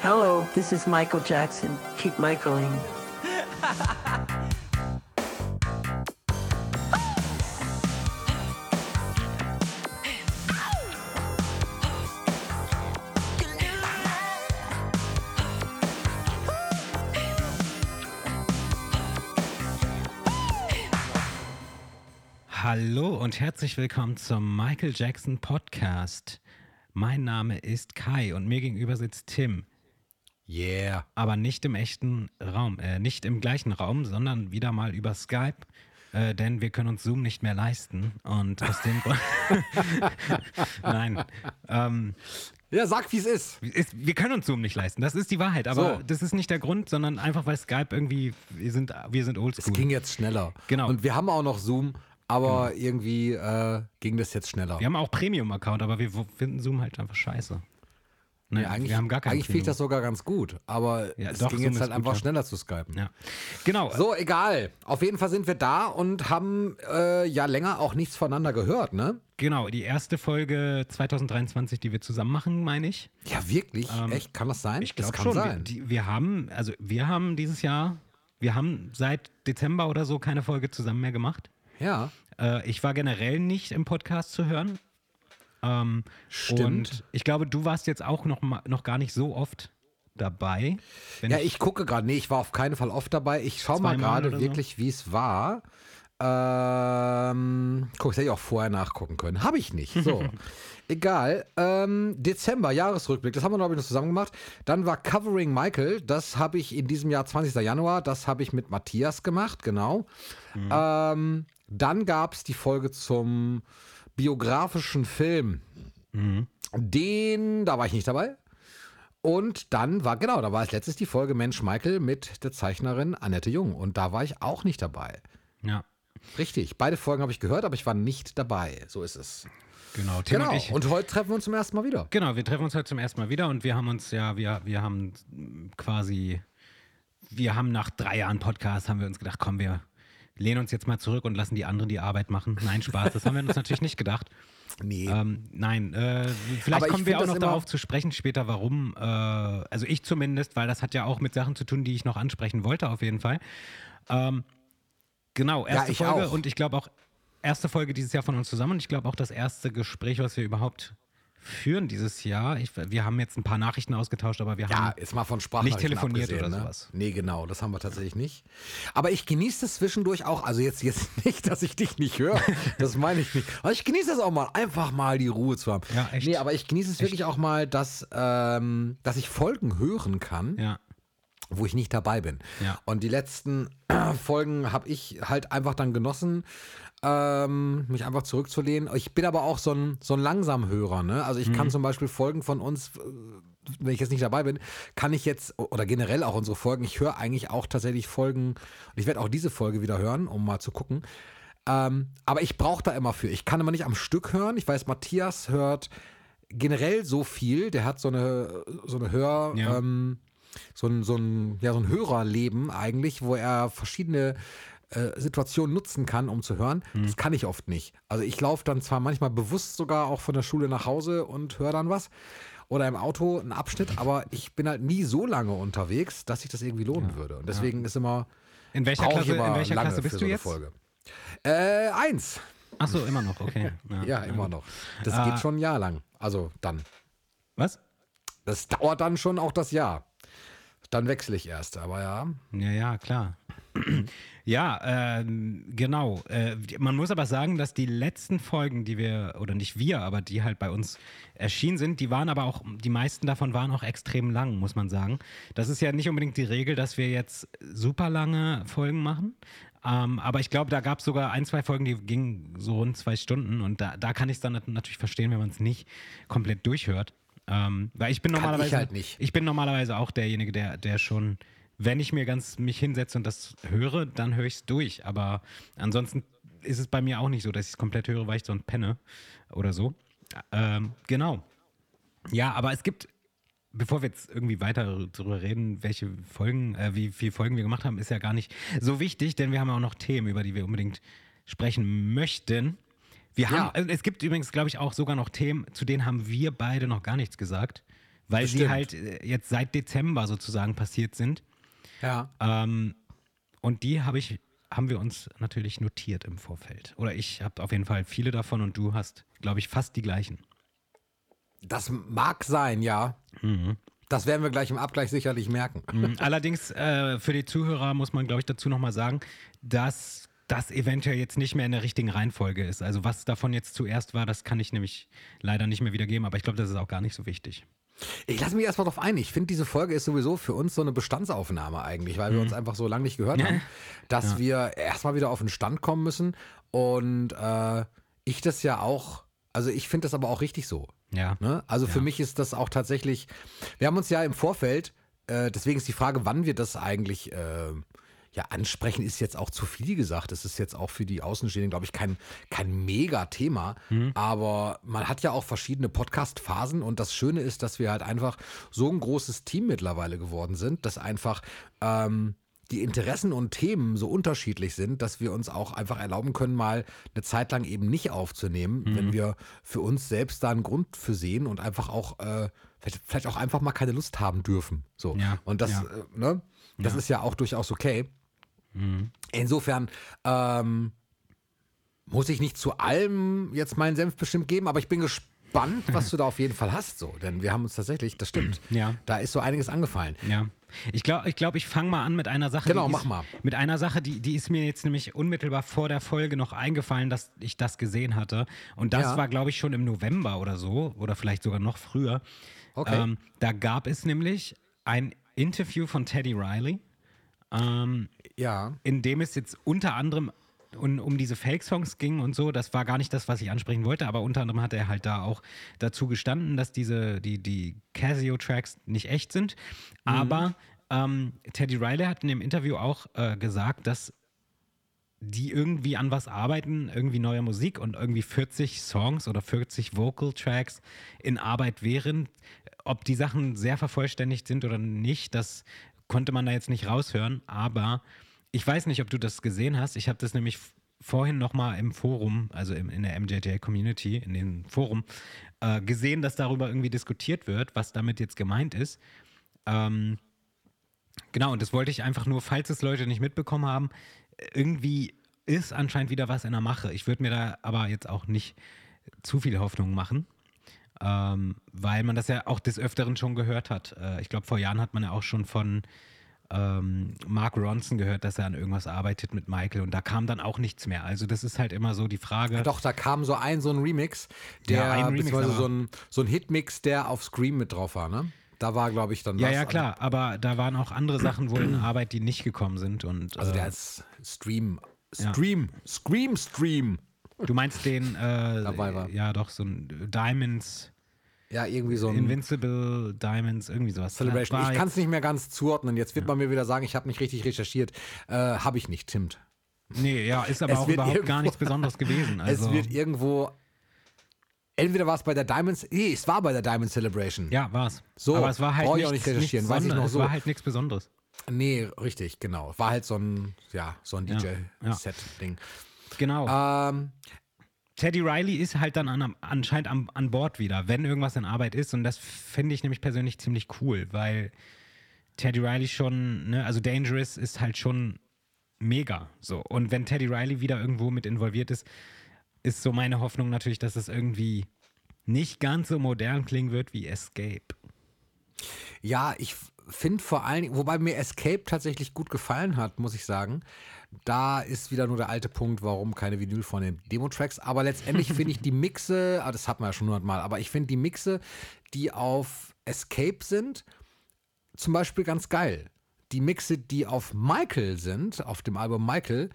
Hello, this is Michael Jackson. Keep Michaeling. Hallo und herzlich willkommen zum Michael Jackson Podcast. Mein Name ist Kai und mir gegenüber sitzt Tim. Yeah. Aber nicht im echten Raum, äh, nicht im gleichen Raum, sondern wieder mal über Skype. Äh, denn wir können uns Zoom nicht mehr leisten. Und aus dem Grund. Nein. Ähm, Ja, sag, wie es ist. wir können uns Zoom nicht leisten. Das ist die Wahrheit. Aber So. das ist nicht der Grund, sondern einfach weil Skype irgendwie, wir sind, wir sind Es oldschool. ging jetzt schneller. Genau. Und wir haben auch noch Zoom, aber irgendwie äh, ging das jetzt schneller. Wir haben auch Premium-Account, aber wir finden Zoom halt einfach scheiße. Ne, Ja, eigentlich wir haben gar keinen eigentlich ich das sogar ganz gut, aber Ja, es doch, ging jetzt halt einfach ja. schneller zu skypen. Ja. Genau. So, egal. Auf jeden Fall sind wir da und haben äh, ja länger auch nichts voneinander gehört, ne? Genau, die erste Folge 2023, die wir zusammen machen, meine ich. Ja, wirklich? Ähm, Echt? Kann das sein? Ich das glaube kann schon. Wir, sein. die, wir haben, also wir haben dieses Jahr, wir haben seit Dezember oder so keine Folge zusammen mehr gemacht. ja. Äh, ich war generell nicht im Podcast zu hören. Ähm, Stimmt. Und ich glaube, du warst jetzt auch noch, noch gar nicht so oft dabei. Ja, ich gucke gerade. Nee, ich war auf keinen Fall oft dabei. Ich schaue mal gerade oder so? wirklich, wie es war. Ähm, guck, das hätte ich auch vorher nachgucken können. Habe ich nicht. So. Egal. Ähm, Dezember, Jahresrückblick. Das haben wir, glaube ich, noch zusammen gemacht. Dann war Covering Michael. Das habe ich in diesem Jahr, 20. Januar. Das habe ich mit Matthias gemacht, genau. Ähm, dann gab es die Folge zum biografischen Film. Den, da war ich nicht dabei. Und dann war, genau, da war als letztes die Folge Mensch Michael mit der Zeichnerin Annette Jung. Und da war ich auch nicht dabei. ja, Richtig, beide Folgen habe ich gehört, aber ich war nicht dabei. So ist es. genau. Tim Genau. und ich. Und heute treffen wir uns zum ersten Mal wieder. Genau, wir treffen uns heute zum ersten Mal wieder und wir haben uns ja, wir, wir haben quasi, wir haben nach drei Jahren Podcast, haben wir uns gedacht, komm, wir lehnen uns jetzt mal zurück und lassen die anderen die Arbeit machen. Nein, Spaß, das haben wir uns natürlich nicht gedacht. Nee. Ähm, nein, äh, vielleicht Aber kommen wir auch noch darauf zu sprechen später, warum, äh, also ich zumindest, weil das hat ja auch mit Sachen zu tun, die ich noch ansprechen wollte, auf jeden Fall. Ähm, genau, erste ich Folge auch. und ich glaube auch erste Folge dieses Jahr von uns zusammen und ich glaube auch das erste Gespräch, was wir überhaupt führen dieses Jahr. Ich, wir haben jetzt ein paar Nachrichten ausgetauscht, aber wir ja, haben jetzt mal von Nicht telefoniert oder ne? sowas. Nee, genau, das haben wir tatsächlich nicht. Aber ich genieße das zwischendurch auch. Also jetzt, jetzt nicht, dass ich dich nicht höre. Das meine ich nicht. Aber ich genieße es auch mal, einfach mal die Ruhe zu haben. Ja, echt. Nee, aber ich genieße es wirklich auch mal, dass, ähm, dass ich Folgen hören kann. ja, wo ich nicht dabei bin. Ja. Und die letzten Folgen habe ich halt einfach dann genossen, ähm, mich einfach zurückzulehnen. Ich bin aber auch so ein, so ein Langsamhörer. Ne? Also ich Mhm. kann zum Beispiel Folgen von uns, äh, wenn ich jetzt nicht dabei bin, kann ich jetzt, oder generell auch unsere Folgen, ich höre eigentlich auch tatsächlich Folgen, und ich werde auch diese Folge wieder hören, um mal zu gucken. Ähm, aber ich brauche da immer für. Ich kann immer nicht am Stück hören. Ich weiß, Matthias hört generell so viel. Der hat so eine, so eine Hör, Ja. ähm, so ein, so ein, ja, so ein Hörerleben eigentlich, wo er verschiedene äh, Situationen nutzen kann, um zu hören. Hm. Das kann ich oft nicht. Also ich laufe dann zwar manchmal bewusst sogar auch von der Schule nach Hause und höre dann was. Oder im Auto einen Abschnitt, aber ich bin halt nie so lange unterwegs, dass sich das irgendwie lohnen würde. Und deswegen ist immer. In welcher Klasse, in welcher Klasse bist du jetzt? Folge. Äh, eins. Ach so, immer noch, okay. Ja, immer noch. Das Ah. geht schon ein Jahr lang. Also dann. Was? Das dauert dann schon auch das Jahr. Dann wechsle ich erst, aber ja. Ja, ja, klar. ja, ähm, genau. Äh, man muss aber sagen, dass die letzten Folgen, die wir, oder nicht wir, aber die halt bei uns erschienen sind, die waren aber auch, die meisten davon waren auch extrem lang, muss man sagen. Das ist ja nicht unbedingt die Regel, dass wir jetzt super lange Folgen machen. Ähm, aber ich glaube, da gab es sogar ein, zwei Folgen, die gingen so rund zwei Stunden und da, da kann ich es dann nat- natürlich verstehen, wenn man es nicht komplett durchhört. Ähm, weil ich bin Kann ich normalerweise halt nicht. ich bin normalerweise auch derjenige, der, der schon, wenn ich mir ganz mich hinsetze und das höre, dann höre ich es durch. Aber ansonsten ist es bei mir auch nicht so, dass ich es komplett höre, weil ich sonst penne oder so. Ähm, genau. Ja, aber es gibt, bevor wir jetzt irgendwie weiter darüber reden, welche Folgen, äh, wie viele Folgen wir gemacht haben, ist ja gar nicht so wichtig, denn wir haben ja auch noch Themen, über die wir unbedingt sprechen möchten. Wir haben, Ja. also es gibt übrigens, glaube ich, auch sogar noch Themen, zu denen haben wir beide noch gar nichts gesagt. weil sie halt äh, jetzt seit Dezember sozusagen passiert sind. Ja. Ähm, und die habe ich, haben wir uns natürlich notiert im Vorfeld. Oder ich habe auf jeden Fall viele davon und du hast, glaube ich, fast die gleichen. Das mag sein, ja. Das werden wir gleich im Abgleich sicherlich merken. Mhm. Allerdings äh, für die Zuhörer muss man, glaube ich, dazu nochmal sagen, dass das eventuell jetzt nicht mehr in der richtigen Reihenfolge ist. Also was davon jetzt zuerst war, das kann ich nämlich leider nicht mehr wiedergeben, aber ich glaube, das ist auch gar nicht so wichtig. Ich lasse mich erstmal drauf ein. Ich finde, diese Folge ist sowieso für uns so eine Bestandsaufnahme eigentlich, weil wir uns einfach so lange nicht gehört haben, dass wir erstmal wieder auf den Stand kommen müssen. Und äh, ich das ja auch, also ich finde das aber auch richtig so. Ja. Ne? Also für mich ist das auch tatsächlich, wir haben uns ja im Vorfeld, äh, deswegen ist die Frage, wann wir das eigentlich äh, ja, ansprechen, ist jetzt auch zu viel gesagt. Es ist jetzt auch für die Außenstehenden, glaube ich, kein, kein Mega-Thema. Aber man hat ja auch verschiedene Podcast-Phasen und das Schöne ist, dass wir halt einfach so ein großes Team mittlerweile geworden sind, dass einfach ähm, die Interessen und Themen so unterschiedlich sind, dass wir uns auch einfach erlauben können, mal eine Zeit lang eben nicht aufzunehmen, wenn wir für uns selbst da einen Grund für sehen und einfach auch äh, vielleicht, vielleicht auch einfach mal keine Lust haben dürfen. So. Ja, Und das, ja. äh, ne, das ist ja auch durchaus okay. Insofern ähm, muss ich nicht zu allem jetzt meinen Senf bestimmt geben, aber ich bin gespannt, was du da auf jeden Fall hast. So. Denn wir haben uns tatsächlich, das stimmt, Ja. da ist so einiges angefallen. Ja. Ich glaube, ich, glaub, ich fange mal an mit einer Sache. Genau, die mach ist, mal. Mit einer Sache, die, die ist mir jetzt nämlich unmittelbar vor der Folge noch eingefallen, dass ich das gesehen hatte. Und das Ja. war, glaube ich, schon im November oder so, oder vielleicht sogar noch früher. Okay. Ähm, da gab es nämlich ein Interview von Teddy Riley, ähm, Ja. in dem es jetzt unter anderem um, um diese Fake-Songs ging und so. Das war gar nicht das, was ich ansprechen wollte, aber unter anderem hat er halt da auch dazu gestanden, dass diese, die, die Casio-Tracks nicht echt sind. Aber ähm, Teddy Riley hat in dem Interview auch äh, gesagt, dass die irgendwie an was arbeiten, irgendwie neue Musik und irgendwie 40 Songs oder 40 Vocal Tracks in Arbeit wären. Ob die Sachen sehr vervollständigt sind oder nicht, das konnte man da jetzt nicht raushören, aber ich weiß nicht, ob du das gesehen hast. Ich habe das nämlich vorhin nochmal im Forum, also im, in der MJJ-Community, in dem Forum, äh, gesehen, dass darüber irgendwie diskutiert wird, was damit jetzt gemeint ist. Ähm, Genau, und das wollte ich einfach nur, falls es Leute nicht mitbekommen haben, irgendwie ist anscheinend wieder was in der Mache. Ich würde mir da aber jetzt auch nicht zu viel Hoffnung machen, ähm, weil man das ja auch des Öfteren schon gehört hat. Äh, ich glaube, vor Jahren hat man ja auch schon von ähm, Mark Ronson gehört, dass er an irgendwas arbeitet mit Michael und da kam dann auch nichts mehr. Also das ist halt immer so die Frage. Doch, da kam so ein, so ein Remix, der, Ja, ein Remix, beziehungsweise so ein, so ein Hitmix, der auf Scream mit drauf war, ne? Da war, glaube ich, dann ja, was. ja, klar, aber da waren auch andere Sachen wohl in Arbeit, die nicht gekommen sind. Und, Also äh, der ist Stream, Ja. Stream, Scream, Stream. Du meinst den, äh, Dabei war. ja doch, so ein Diamonds, Ja, irgendwie so ein Invincible Diamonds, irgendwie sowas. Celebration. War Ich kann es nicht mehr ganz zuordnen. Jetzt wird man mir wieder sagen, ich habe nicht richtig recherchiert. Äh, habe ich nicht, stimmt. Nee, ja, ist aber Es auch überhaupt irgendwo- gar nichts Besonderes gewesen. Also, es wird irgendwo. Entweder war es bei der Diamonds. Nee, es war bei der Diamond Celebration. ja, war's. So, aber es war halt nichts, auch nicht recherchieren, nichts es so. war halt nichts Besonderes. Nee, richtig, genau. War halt so ein, ja, so ein Ja, DJ-Set-Ding. Genau. Ähm, Teddy Riley ist halt dann an, anscheinend am, an Bord wieder, wenn irgendwas in Arbeit ist. Und das finde ich nämlich persönlich ziemlich cool, weil Teddy Riley schon, ne, also Dangerous ist halt schon mega. So. Und wenn Teddy Riley wieder irgendwo mit involviert ist, ist so meine Hoffnung natürlich, dass es irgendwie nicht ganz so modern klingen wird wie Escape. Ja, ich finde vor allen Dingen, wobei mir Escape tatsächlich gut gefallen hat, muss ich sagen. Da ist wieder nur der alte Punkt, warum keine Vinyl von den Demo-Tracks. Aber letztendlich finde ich die Mixe, ah, das hat man ja schon hundertmal, aber ich finde die Mixe, die auf Escape sind, zum Beispiel ganz geil. Die Mixe, die auf Michael sind, auf dem Album Michael,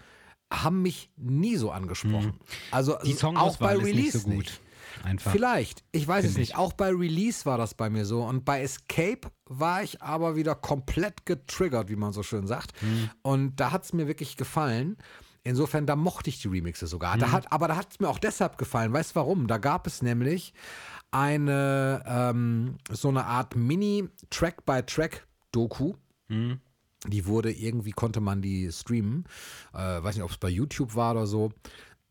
haben mich nie so angesprochen. Also Die auch bei ist Release nicht so gut. nicht. Einfach. Vielleicht, ich weiß es Finde nicht. ich. Auch bei Release war das bei mir so. Und bei Escape war ich aber wieder komplett getriggert, wie man so schön sagt. Mhm. Und da hat es mir wirklich gefallen. Insofern, da mochte ich die Remixe sogar. Mhm. Da hat, aber da hat es mir auch deshalb gefallen. Weißt du warum? Da gab es nämlich eine ähm, so eine Art Mini-Track-by-Track-Doku. Mhm. Die wurde irgendwie, konnte man die streamen. Äh, weiß nicht, ob es bei YouTube war oder so.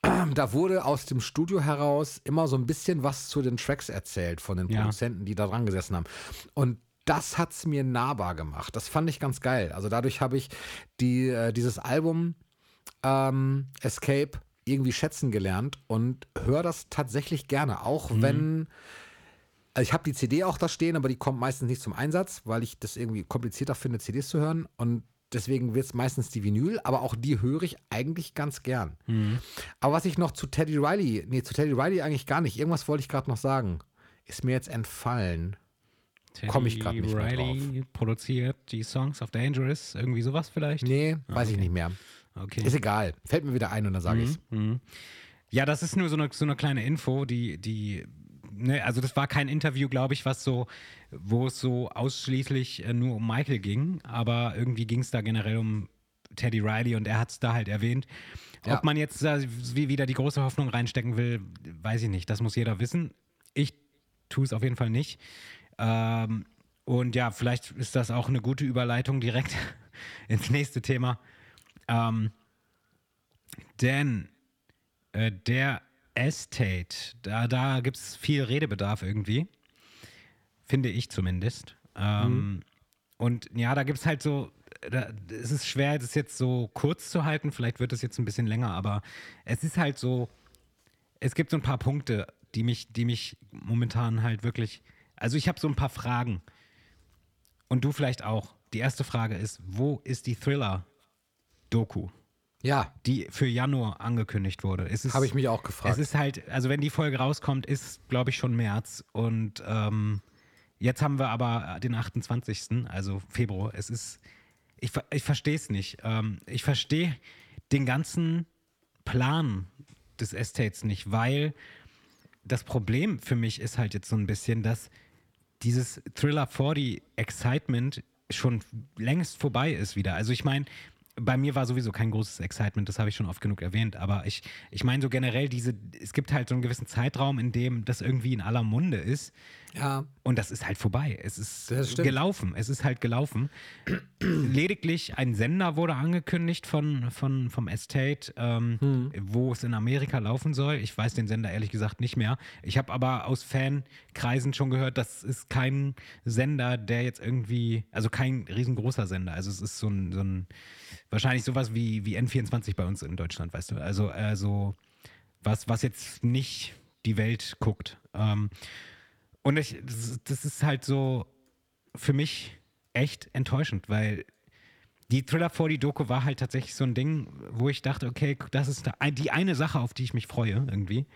da wurde aus dem Studio heraus immer so ein bisschen was zu den Tracks erzählt von den Ja. Produzenten, die da dran gesessen haben. Und das hat es mir nahbar gemacht. Das fand ich ganz geil. Also dadurch habe ich die, äh, dieses Album ähm, Escape irgendwie schätzen gelernt und höre das tatsächlich gerne. Auch wenn. Also ich habe die CD auch da stehen, aber die kommt meistens nicht zum Einsatz, weil ich das irgendwie komplizierter finde, CDs zu hören. Und deswegen wird es meistens die Vinyl, aber auch die höre ich eigentlich ganz gern. Aber was ich noch zu Teddy Riley, nee, zu Teddy Riley eigentlich gar nicht, irgendwas wollte ich gerade noch sagen. Ist mir jetzt entfallen. Komm ich Teddy nicht mehr Riley produziert die Songs of Dangerous, irgendwie sowas vielleicht? Nee, weiß ich nicht mehr. Okay. Ist egal. Fällt mir wieder ein und dann sage ich's. Ja, das ist nur so eine, so eine kleine Info, die, die, ne, also das war kein Interview, glaube ich, was so, wo es so ausschließlich äh, nur um Michael ging, aber irgendwie ging es da generell um Teddy Riley und er hat es da halt erwähnt. Ja. Ob man jetzt da wie wieder die große Hoffnung reinstecken will, weiß ich nicht. Das muss jeder wissen. Ich tue es auf jeden Fall nicht. Ähm, und ja, vielleicht ist das auch eine gute Überleitung direkt ins nächste Thema. Ähm, denn äh, der Estate, da, da gibt es viel Redebedarf irgendwie. Finde ich zumindest. Ähm, Und ja, da gibt es halt so, da, es ist schwer, das jetzt so kurz zu halten. Vielleicht wird es jetzt ein bisschen länger, aber es ist halt so, es gibt so ein paar Punkte, die mich, die mich momentan halt wirklich, also ich habe so ein paar Fragen. Und du vielleicht auch. Die erste Frage ist, wo ist die Thriller-Doku? Ja, die für Januar angekündigt wurde. Es habe ich mich auch Es gefragt. ist halt, also wenn die Folge rauskommt, ist, glaube ich, schon März. Und ähm, jetzt haben wir aber den 28., also Februar. Es ist, ich, ich verstehe es nicht. Ähm, ich verstehe den ganzen Plan des Estates nicht, weil das Problem für mich ist halt jetzt so ein bisschen, dass dieses Thriller 40 Excitement schon längst vorbei ist wieder. Also ich meine, bei mir war sowieso kein großes Excitement, das habe ich schon oft genug erwähnt, aber ich, ich meine so generell diese, es gibt halt so einen gewissen Zeitraum, in dem das irgendwie in aller Munde ist ja, und das ist halt vorbei. Es ist gelaufen. Es ist halt gelaufen. Lediglich ein Sender wurde angekündigt von, von, vom Estate, ähm, Hm. wo es in Amerika laufen soll. Ich weiß den Sender ehrlich gesagt nicht mehr. Ich habe aber aus Fankreisen schon gehört, das ist kein Sender, der jetzt irgendwie, also kein riesengroßer Sender. Also es ist so ein, so ein wahrscheinlich sowas wie, wie N24 bei uns in Deutschland, weißt du. Also, also was, was jetzt nicht die Welt guckt. Ähm, und ich, das, ist halt so für mich echt enttäuschend, weil die Thriller 40 Doku war halt tatsächlich so ein Ding, wo ich dachte, okay, das ist die eine Sache, auf die ich mich freue irgendwie.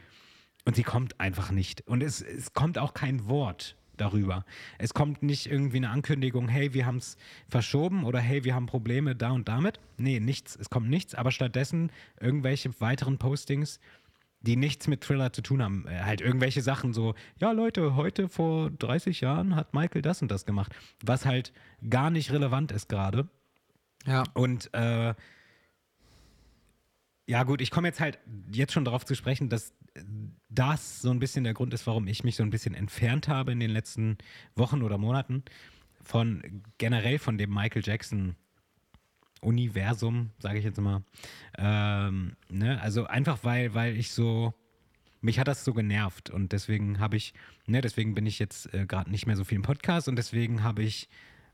Und sie kommt einfach nicht. Und es, es kommt auch kein Wort darüber. Es kommt nicht irgendwie eine Ankündigung, hey, wir haben es verschoben oder hey, wir haben Probleme da und damit. Nee, nichts. Es kommt nichts, aber stattdessen irgendwelche weiteren Postings, die nichts mit Thriller zu tun haben. Äh, halt irgendwelche Sachen so, ja Leute, heute vor 30 Jahren hat Michael das und das gemacht, was halt gar nicht relevant ist gerade. ja. Und äh, ja gut, ich komme jetzt halt jetzt schon darauf zu sprechen, dass das so ein bisschen der Grund ist, warum ich mich so ein bisschen entfernt habe in den letzten Wochen oder Monaten von generell von dem Michael Jackson Universum, sage ich jetzt mal. Ähm, ne? Also einfach weil, weil ich so, mich hat das so genervt und deswegen habe ich, ne, deswegen bin ich jetzt äh, gerade nicht mehr so viel im Podcast und deswegen habe ich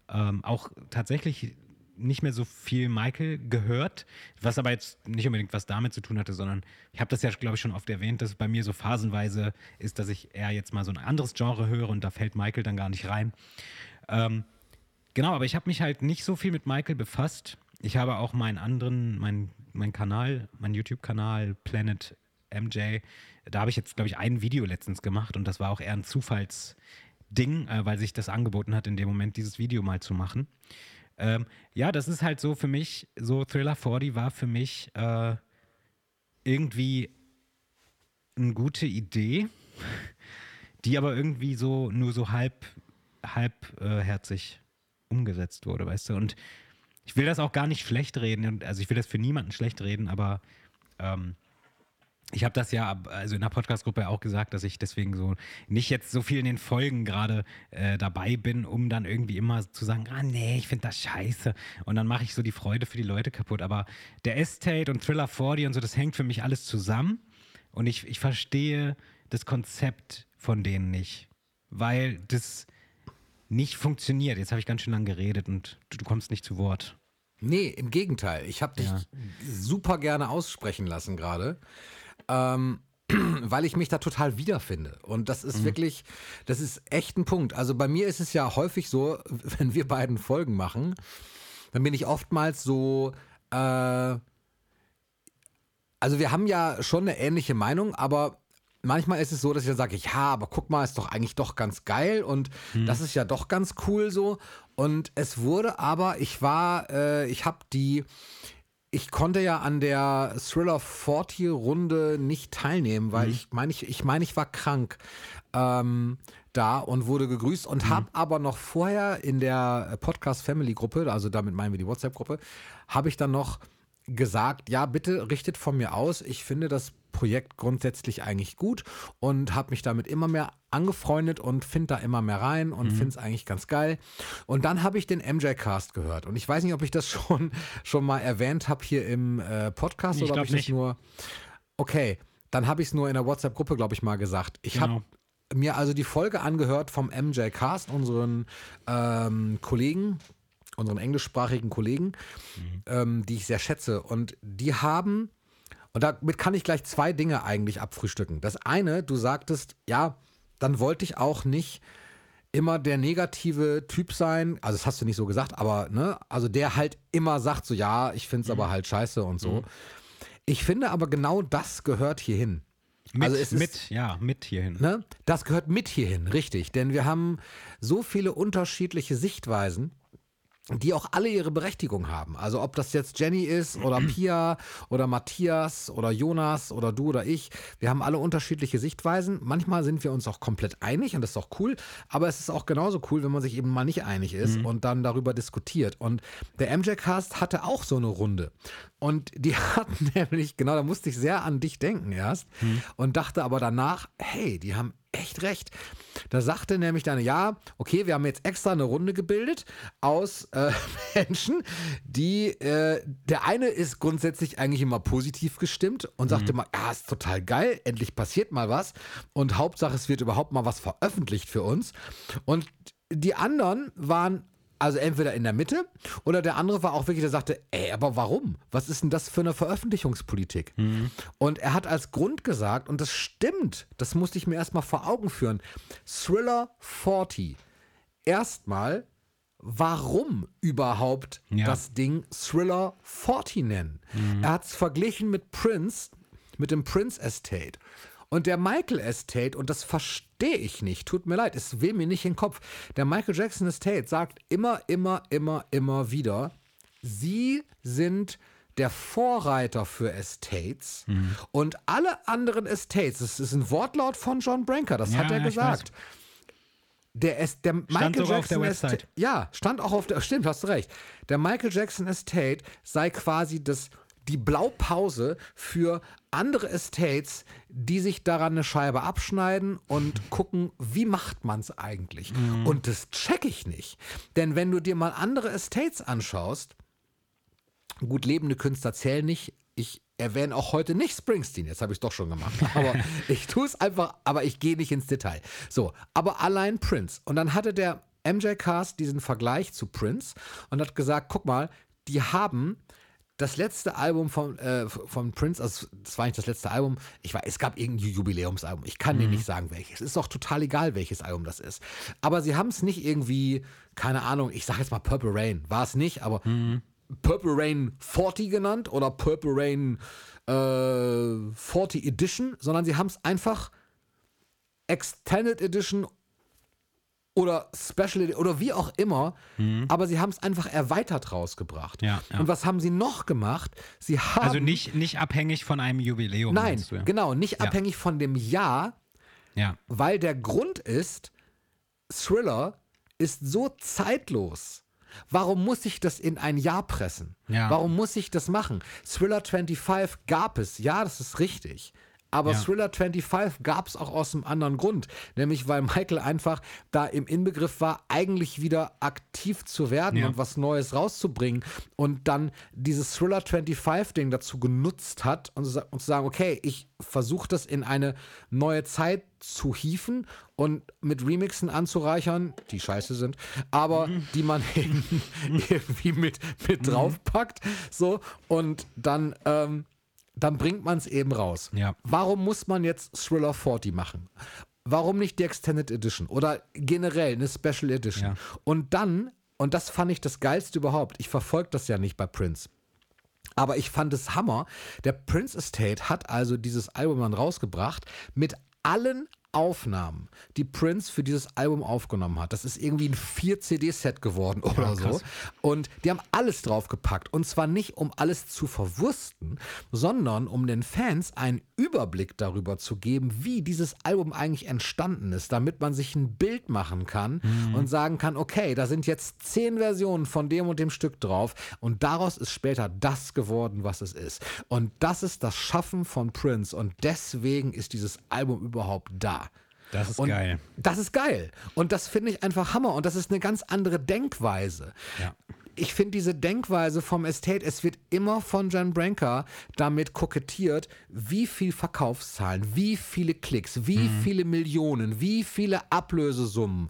ähm, auch tatsächlich nicht mehr so viel Michael gehört, was aber jetzt nicht unbedingt was damit zu tun hatte, sondern ich habe das ja, glaube ich, schon oft erwähnt, dass es bei mir so phasenweise ist, dass ich eher jetzt mal so ein anderes Genre höre und da fällt Michael dann gar nicht rein. Ähm, genau, aber ich habe mich halt nicht so viel mit Michael befasst. Ich habe auch meinen anderen, meinen mein Kanal, meinen YouTube-Kanal Planet MJ, da habe ich jetzt, glaube ich, ein Video letztens gemacht und das war auch eher ein Zufallsding, äh, weil sich das angeboten hat, in dem Moment dieses Video mal zu machen. Ähm, ja, das ist halt so für mich, so Thriller 40 war für mich äh, irgendwie eine gute Idee, die aber irgendwie so nur so halb, halbherzig umgesetzt wurde, weißt du? Und ich will das auch gar nicht schlecht reden, also ich will das für niemanden schlecht reden, aber ähm, ich habe das ja also in der Podcast-Gruppe auch gesagt, dass ich deswegen so nicht jetzt so viel in den Folgen gerade äh, dabei bin, um dann irgendwie immer zu sagen, ah nee, ich finde das scheiße. Und dann mache ich so die Freude für die Leute kaputt. Aber der Estate und Thriller 40 und so, das hängt für mich alles zusammen. Und ich, ich verstehe das Konzept von denen nicht, weil das nicht funktioniert. Jetzt habe ich ganz schön lang geredet und du, du kommst nicht zu Wort. Nee, im Gegenteil. Ich habe dich Ja. super gerne aussprechen lassen gerade. Ähm, weil ich mich da total wiederfinde. Und das ist wirklich, das ist echt ein Punkt. Also bei mir ist es ja häufig so, wenn wir beiden Folgen machen, dann bin ich oftmals so, äh, also wir haben ja schon eine ähnliche Meinung, aber manchmal ist es so, dass ich dann sage, ja, aber guck mal, ist doch eigentlich doch ganz geil und das ist ja doch ganz cool so. Und es wurde aber, ich war, äh, ich habe die, ich konnte ja an der Thriller 40 Runde nicht teilnehmen, weil ich meine, ich, ich meine, ich war krank ähm, da und wurde gegrüßt und habe aber noch vorher in der Podcast Family Gruppe, also damit meinen wir die WhatsApp Gruppe, habe ich dann noch gesagt, ja, bitte richtet von mir aus. Ich finde das Projekt grundsätzlich eigentlich gut und habe mich damit immer mehr angefreundet und finde da immer mehr rein und finde es eigentlich ganz geil. Und dann habe ich den MJ-Cast gehört und ich weiß nicht, ob ich das schon, schon mal erwähnt habe hier im äh, Podcast Ich oder ob ich das nicht. nur. Okay, dann habe ich es nur in der WhatsApp-Gruppe, glaube ich, mal gesagt. Ich Genau. habe mir also die Folge angehört vom MJ Cast, unseren ähm, Kollegen, unseren englischsprachigen Kollegen, ähm, die ich sehr schätze. Und die haben, und damit kann ich gleich zwei Dinge eigentlich abfrühstücken. Das eine, du sagtest, ja, dann wollte ich auch nicht immer der negative Typ sein, also das hast du nicht so gesagt, aber ne, also der halt immer sagt so, ja, ich finde es aber halt scheiße und so. Ich finde aber genau das gehört hierhin. Mit, also es ist, mit, ja, mit hierhin. Ne? Das gehört mit hierhin, richtig. Denn wir haben so viele unterschiedliche Sichtweisen, die auch alle ihre Berechtigung haben. Also ob das jetzt Jenny ist oder Pia oder Matthias oder Jonas oder du oder ich, wir haben alle unterschiedliche Sichtweisen. Manchmal sind wir uns auch komplett einig und das ist auch cool, aber es ist auch genauso cool, wenn man sich eben mal nicht einig ist und dann darüber diskutiert. Und der MJ-Cast hatte auch so eine Runde. Und die hatten nämlich, genau, da musste ich sehr an dich denken erst und dachte aber danach, hey, die haben echt recht. Da sagte nämlich dann, ja, okay, wir haben jetzt extra eine Runde gebildet aus äh, Menschen, die, äh, der eine ist grundsätzlich eigentlich immer positiv gestimmt und sagte mal, ja, ist total geil, endlich passiert mal was und Hauptsache, es wird überhaupt mal was veröffentlicht für uns. Und die anderen waren also entweder in der Mitte oder der andere war auch wirklich, der sagte, ey, aber warum? Was ist denn das für eine Veröffentlichungspolitik? Und er hat als Grund gesagt, und das stimmt, das musste ich mir erstmal vor Augen führen, Thriller 40. Erstmal, warum überhaupt Ja. das Ding Thriller 40 nennen? Er hat es verglichen mit Prince, mit dem Prince Estate. Und der Michael Estate, und das verstehe ich nicht, tut mir leid, es will mir nicht in den Kopf. Der Michael Jackson Estate sagt immer, immer, immer, immer wieder, sie sind der Vorreiter für Estates und alle anderen Estates, das ist ein Wortlaut von John Branker, das Ja, hat er gesagt. Der, es, der Michael sogar auf der Jackson Website. Estate, ja, stand auch auf der, stimmt, hast du recht. Der Michael Jackson Estate sei quasi das, die Blaupause für andere Estates, die sich daran eine Scheibe abschneiden und gucken, wie macht man es eigentlich. Und das check ich nicht. Denn wenn du dir mal andere Estates anschaust, gut, lebende Künstler zählen nicht. Ich erwähne auch heute nicht Springsteen, jetzt habe ich es doch schon gemacht. Aber ich tue es einfach, aber ich gehe nicht ins Detail. So, aber allein Prince. Und dann hatte der MJ Cast diesen Vergleich zu Prince und hat gesagt, guck mal, die haben das letzte Album von, äh, von Prince, also das war nicht das letzte Album, ich weiß, es gab irgendein Jubiläumsalbum, ich kann dir nicht sagen welches, ist doch total egal, welches Album das ist. Aber sie haben es nicht irgendwie, keine Ahnung, ich sage jetzt mal Purple Rain, war es nicht, aber Purple Rain 40 genannt oder Purple Rain äh, 40 Edition, sondern sie haben es einfach Extended Edition oder Special Edition oder wie auch immer, aber sie haben es einfach erweitert rausgebracht. Mhm. Ja, ja. Und was haben sie noch gemacht? Sie haben Also nicht, nicht abhängig von einem Jubiläum. Nein, du, ja. genau, nicht abhängig von dem Jahr, Ja. weil der Grund ist, Thriller ist so zeitlos. Warum muss ich das in ein Jahr pressen? Warum muss ich das machen? Thriller 25 gab es, ja, das ist richtig. Aber Ja. Thriller 25 gab es auch aus einem anderen Grund. Nämlich, weil Michael einfach da im Inbegriff war, eigentlich wieder aktiv zu werden Ja. und was Neues rauszubringen. Und dann dieses Thriller 25-Ding dazu genutzt hat und, und zu sagen, okay, ich versuche das in eine neue Zeit zu hieven und mit Remixen anzureichern, die scheiße sind, aber Mhm. die man eben irgendwie mit, mit draufpackt. So, und dann, ähm, dann bringt man es eben raus. Ja. Warum muss man jetzt Thriller 40 machen? Warum nicht die Extended Edition oder generell eine Special Edition? Ja. Und dann, und das fand ich das Geilste überhaupt, ich verfolge das ja nicht bei Prince. Aber ich fand es Hammer. Der Prince Estate hat also dieses Album dann rausgebracht mit allen Aufnahmen, die Prince für dieses Album aufgenommen hat. Das ist irgendwie ein 4-CD-Set geworden oder so. krass. Und die haben alles draufgepackt. Und zwar nicht, um alles zu verwursten, sondern um den Fans einen Überblick darüber zu geben, wie dieses Album eigentlich entstanden ist, damit man sich ein Bild machen kann und sagen kann, okay, da sind jetzt zehn Versionen von dem und dem Stück drauf und daraus ist später das geworden, was es ist. Und das ist das Schaffen von Prince und deswegen ist dieses Album überhaupt da. Das ist Und geil. Das ist geil. Und das finde ich einfach Hammer. Und das ist eine ganz andere Denkweise. Ja. Ich finde diese Denkweise vom Estate, es wird immer von John Branca damit kokettiert, wie viel Verkaufszahlen, wie viele Klicks, wie Mhm. viele Millionen, wie viele Ablösesummen.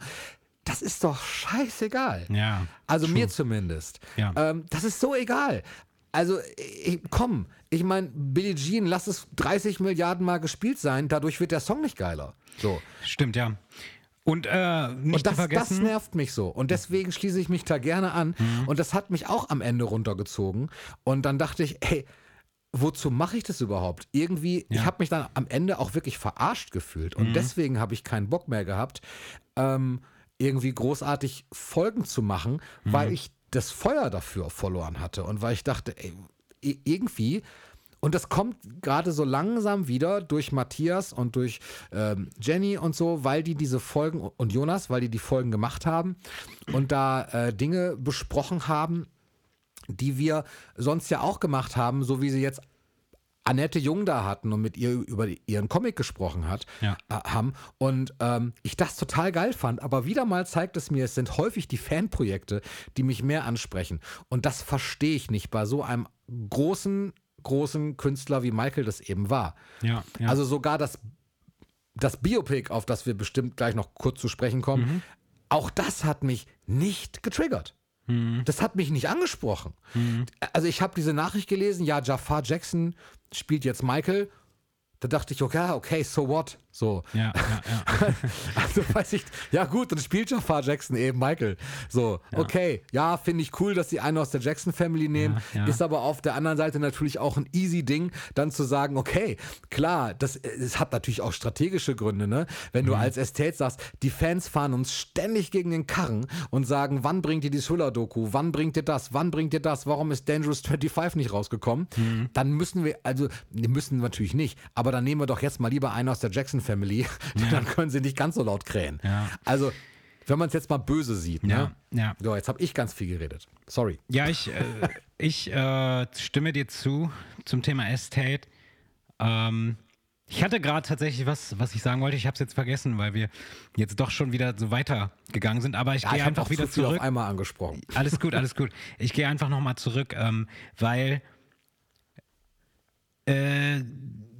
Das ist doch scheißegal. Ja, Also true. mir zumindest. Ja. Ähm, das ist so egal. Also, ich, komm, ich meine, Billie Jean, lass es 30 Milliarden Mal gespielt sein, dadurch wird der Song nicht geiler. So. Stimmt, ja. Und äh, nicht Und das, zu vergessen. das nervt mich so. Und deswegen schließe ich mich da gerne an. Mhm. Und das hat mich auch am Ende runtergezogen. Und dann dachte ich, ey, wozu mache ich das überhaupt? Irgendwie, ich Ja. habe mich dann am Ende auch wirklich verarscht gefühlt. Mhm. Und deswegen habe ich keinen Bock mehr gehabt, ähm, irgendwie großartig Folgen zu machen, Mhm. weil ich das Feuer dafür verloren hatte. Und weil ich dachte, ey, irgendwie. Und das kommt gerade so langsam wieder durch Matthias und durch ähm, Jenny und so, weil die diese Folgen und Jonas, weil die die Folgen gemacht haben und da äh, Dinge besprochen haben, die wir sonst ja auch gemacht haben, so wie sie jetzt Annette Jung da hatten und mit ihr über ihren Comic gesprochen hat, Ja. äh, haben. Und ähm, ich das total geil fand. Aber wieder mal zeigt es mir, es sind häufig die Fanprojekte, die mich mehr ansprechen. Und das verstehe ich nicht bei so einem großen, großen Künstler, wie Michael das eben war. Ja, ja. Also sogar das, das Biopic, auf das wir bestimmt gleich noch kurz zu sprechen kommen, Mhm. auch das hat mich nicht getriggert. Mhm. Das hat mich nicht angesprochen. Also ich habe diese Nachricht gelesen, ja, Jafar Jackson spielt jetzt Michael. Da dachte ich, okay, okay, so what? So. ja, ja, ja. Also weiß ich, ja gut, dann spielt Jafar Jackson eben Michael. So, okay, ja, finde ich cool, dass sie einen aus der Jackson Family nehmen. Ja, ja. Ist aber auf der anderen Seite natürlich auch ein easy Ding, dann zu sagen, okay, klar, das, es hat natürlich auch strategische Gründe, ne? Wenn Mhm. du als Estate sagst, die Fans fahren uns ständig gegen den Karren und sagen, wann bringt ihr die Thriller-Doku? Wann bringt ihr das? Wann bringt ihr das? Warum ist Dangerous 25 nicht rausgekommen? Mhm. Dann müssen wir, also, wir müssen natürlich nicht, aber dann nehmen wir doch jetzt mal lieber einen aus der Jackson Family, dann können sie nicht ganz so laut krähen. Ja. Also, wenn man es jetzt mal böse sieht, ne? Ja, ja. So, jetzt habe ich ganz viel geredet. Sorry. Ja, ich, äh, ich äh, stimme dir zu zum Thema Estate. Ähm, ich hatte gerade tatsächlich was, was ich sagen wollte. Ich habe es jetzt vergessen, weil wir jetzt doch schon wieder so weitergegangen sind. Aber ich Ja, gehe einfach auch wieder zu zurück. auf einmal angesprochen. Alles gut, alles gut. Ich gehe einfach nochmal zurück, ähm, weil äh,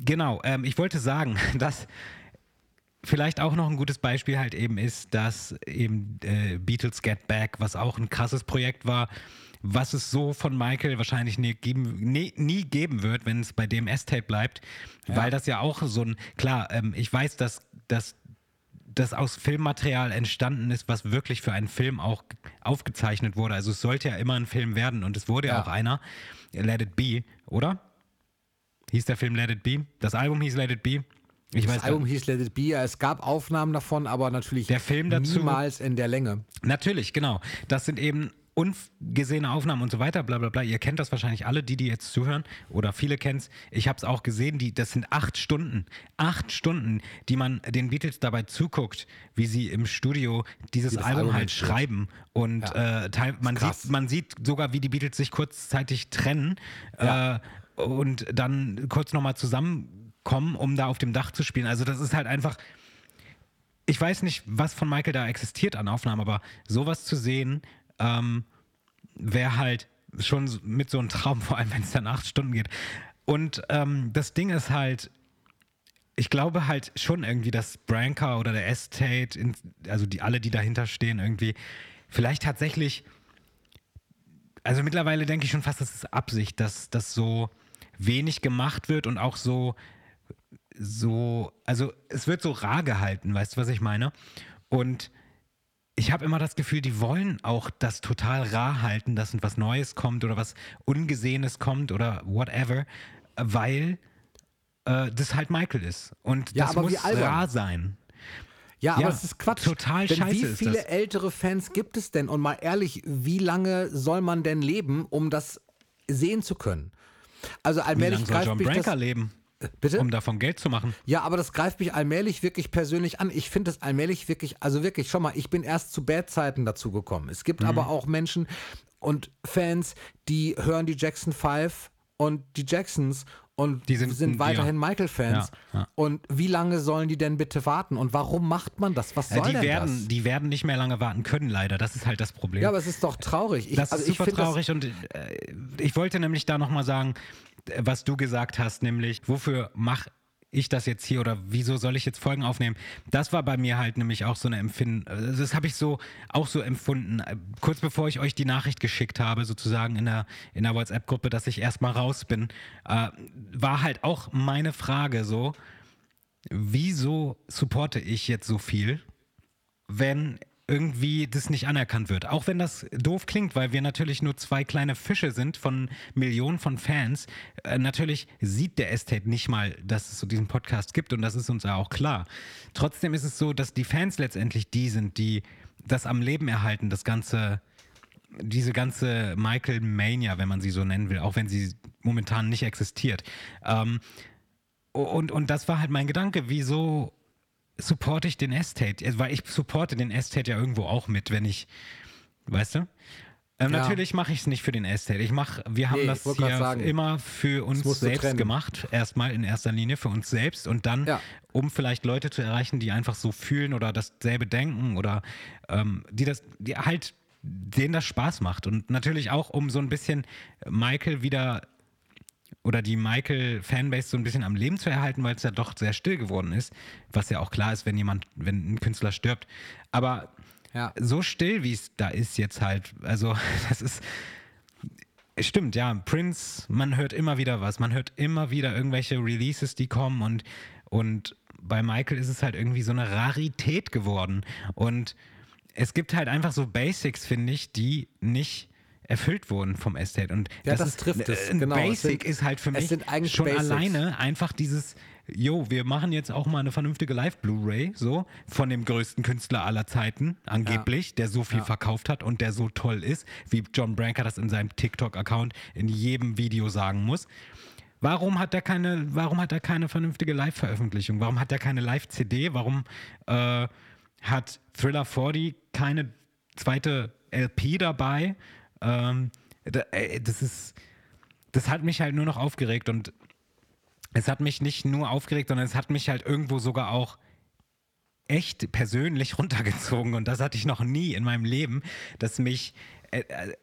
genau, ähm, ich wollte sagen, dass vielleicht auch noch ein gutes Beispiel halt eben ist, dass eben äh, Beatles Get Back, was auch ein krasses Projekt war, was es so von Michael wahrscheinlich nie geben, nie, nie geben wird, wenn es bei dem S-Tape bleibt, weil das ja auch so ein, klar, ähm, ich weiß, dass, dass das aus Filmmaterial entstanden ist, was wirklich für einen Film auch aufgezeichnet wurde. Also es sollte ja immer ein Film werden und es wurde ja, Ja. auch einer. Let It Be, oder? Hieß der Film Let It Be? Das Album hieß Let It Be? Ich Das weiß Album hieß Let It Be. ja, Es gab Aufnahmen davon, aber natürlich Der Film dazu- niemals in der Länge. Natürlich, genau. Das sind eben ungesehene Aufnahmen und so weiter, bla bla bla. Ihr kennt das wahrscheinlich alle, die, die jetzt zuhören, oder viele kennen es. Ich habe es auch gesehen, die, das sind acht Stunden. Acht Stunden, die man den Beatles dabei zuguckt, wie sie im Studio dieses Album, Album halt schreiben. Und äh, teil, man, sieht, man sieht sogar, wie die Beatles sich kurzzeitig trennen Ja. äh, und dann kurz nochmal zusammen kommen, um da auf dem Dach zu spielen. Also das ist halt einfach, ich weiß nicht, was von Michael da existiert an Aufnahmen, aber sowas zu sehen, ähm, wäre halt schon mit so einem Traum, vor allem wenn es dann acht Stunden geht. Und ähm, das Ding ist halt, ich glaube halt schon irgendwie, dass Branca oder der Estate, in, also die alle, die dahinter stehen, irgendwie vielleicht tatsächlich, also mittlerweile denke ich schon fast, das ist Absicht, dass das so wenig gemacht wird und auch so, so, also es wird so rar gehalten, weißt du, was ich meine? Und ich habe immer das Gefühl, die wollen auch das total rar halten, dass was Neues kommt oder was Ungesehenes kommt oder whatever, weil äh, das halt Michael ist. Und Ja, das aber muss rar sein. Ja, aber Ja, das ist Quatsch. total denn scheiße wie viele ältere Fans gibt es denn? Und mal ehrlich, wie lange soll man denn leben, um das sehen zu können? Also Wie allmählich lange soll John das, leben, bitte? um davon Geld zu machen? Ja, aber das greift mich allmählich wirklich persönlich an. Ich finde es allmählich wirklich, also wirklich, schau mal, ich bin erst zu Bad-Zeiten dazu gekommen. Es gibt Mhm. aber auch Menschen und Fans, die hören die Jackson 5 und die Jacksons und Die sind- weiterhin Michael-Fans. Ja, ja. Und wie lange sollen die denn bitte warten? Und warum macht man das? Was soll Ja, die, denn werden, das? die werden nicht mehr lange warten können, leider. Das ist halt das Problem. Ja, aber es ist doch traurig. Ich, das also ist super find das- traurig und äh, ich wollte nämlich da nochmal sagen, äh, was du gesagt hast, nämlich, wofür mache ich das jetzt hier oder wieso soll ich jetzt Folgen aufnehmen? Das war bei mir halt nämlich auch so eine Empfinden, also das habe ich so auch so empfunden, äh, kurz bevor ich euch die Nachricht geschickt habe, sozusagen in der, in der WhatsApp-Gruppe, dass ich erstmal raus bin, äh, war halt auch meine Frage so, wieso supporte ich jetzt so viel? wenn irgendwie das nicht anerkannt wird. Auch wenn das doof klingt, weil wir natürlich nur zwei kleine Fische sind von Millionen von Fans. Äh, natürlich sieht der Estate nicht mal, dass es so diesen Podcast gibt und das ist uns ja auch klar. Trotzdem ist es so, dass die Fans letztendlich die sind, die das am Leben erhalten, das ganze diese ganze Michael Mania, wenn man sie so nennen will, auch wenn sie momentan nicht existiert. Ähm, und, und das war halt mein Gedanke, wieso supporte ich den Estate? Also, Weil ich supporte den Estate ja irgendwo auch mit, wenn ich, weißt du? Ähm, Ja. Natürlich mache ich es nicht für den Estate. Ich mache, wir haben Nee, das hier sagen, immer für uns selbst gemacht. Erstmal in erster Linie für uns selbst und dann, Ja. um vielleicht Leute zu erreichen, die einfach so fühlen oder dasselbe denken oder ähm, die das, die halt denen das Spaß macht. Und natürlich auch, um so ein bisschen Michael wieder oder die Michael-Fanbase so ein bisschen am Leben zu erhalten, weil es ja doch sehr still geworden ist, was ja auch klar ist, wenn jemand, wenn ein Künstler stirbt. Aber Ja. so still, wie es da ist jetzt halt, also das ist, stimmt, ja, Prince, man hört immer wieder was, man hört immer wieder irgendwelche Releases, die kommen und, und bei Michael ist es halt irgendwie so eine Rarität geworden und es gibt halt einfach so Basics, finde ich, die nicht erfüllt wurden vom Estate. Und Ja, das ist, trifft es, Ein genau. Es Basic sind- ist halt für mich schon Basics. alleine einfach dieses, jo, wir machen jetzt auch mal eine vernünftige Live-Blu-ray, so, von dem größten Künstler aller Zeiten, angeblich, der so viel verkauft hat und der so toll ist, wie John Branca das in seinem TikTok-Account in jedem Video sagen muss. Warum hat er keine, warum hat er keine vernünftige Live-Veröffentlichung? Warum hat er keine Live-CD? Warum äh, hat Thriller 40 keine zweite LP dabei? Ähm, da, ey, das ist, das hat mich halt nur noch aufgeregt und es hat mich nicht nur aufgeregt, sondern es hat mich halt irgendwo sogar auch echt persönlich runtergezogen und das hatte ich noch nie in meinem Leben, dass mich äh, äh,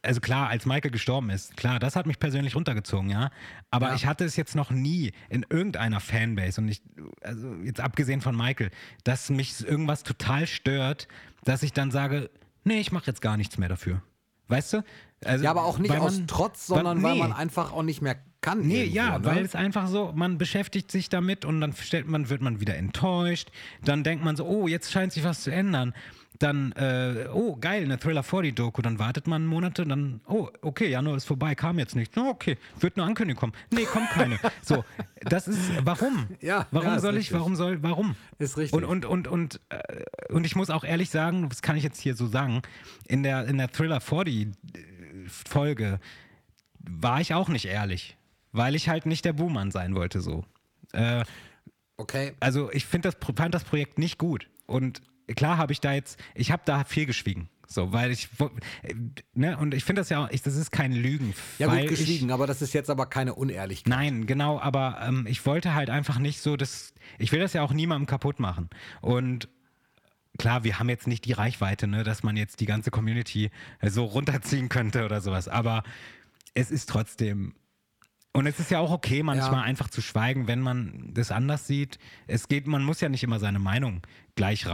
also klar, als Michael gestorben ist, klar, das hat mich persönlich runtergezogen, ja. Aber Ja. ich hatte es jetzt noch nie in irgendeiner Fanbase und ich, also jetzt abgesehen von Michael, dass mich irgendwas total stört, dass ich dann sage, nee, ich mache jetzt gar nichts mehr dafür. Weißt du? Also, Ja, aber auch nicht weil aus man- Trotz, sondern weil nee. man einfach auch nicht mehr kann. Nee, irgendwo, ja, ne? weil es einfach so, man beschäftigt sich damit und dann stellt man, wird man wieder enttäuscht. Dann denkt man so, oh, jetzt scheint sich was zu ändern. Dann, äh, oh, geil, eine Thriller 40 Doku. Dann wartet man Monate, dann, oh, okay, Januar ist vorbei, kam jetzt nichts. Oh, okay, wird eine Ankündigung kommen. Nee, kommt keine. so, das ist, warum? Ja, Warum ja, soll ich, richtig. warum soll, warum? Ist richtig. Und, und, und, und, äh, und ich muss auch ehrlich sagen, das kann ich jetzt hier so sagen, in der, in der Thriller 40 Folge war ich auch nicht ehrlich, weil ich halt nicht der Buhmann sein wollte so. Äh, Okay. also ich find das, fand das Projekt nicht gut und klar habe ich da jetzt, ich habe da viel geschwiegen. So, weil ich, äh, ne, und ich finde das ja auch, ich, das ist kein Lügen. Ja, weil gut geschwiegen, aber das ist jetzt aber keine Unehrlichkeit. Nein, genau, aber ähm, ich wollte halt einfach nicht so, das, ich will das ja auch niemandem kaputt machen. Und klar, wir haben jetzt nicht die Reichweite, ne, dass man jetzt die ganze Community äh, so runterziehen könnte oder sowas, aber es ist trotzdem. Und es ist ja auch okay, manchmal Ja. einfach zu schweigen, wenn man das anders sieht. Es geht, man muss ja nicht immer seine Meinung gleich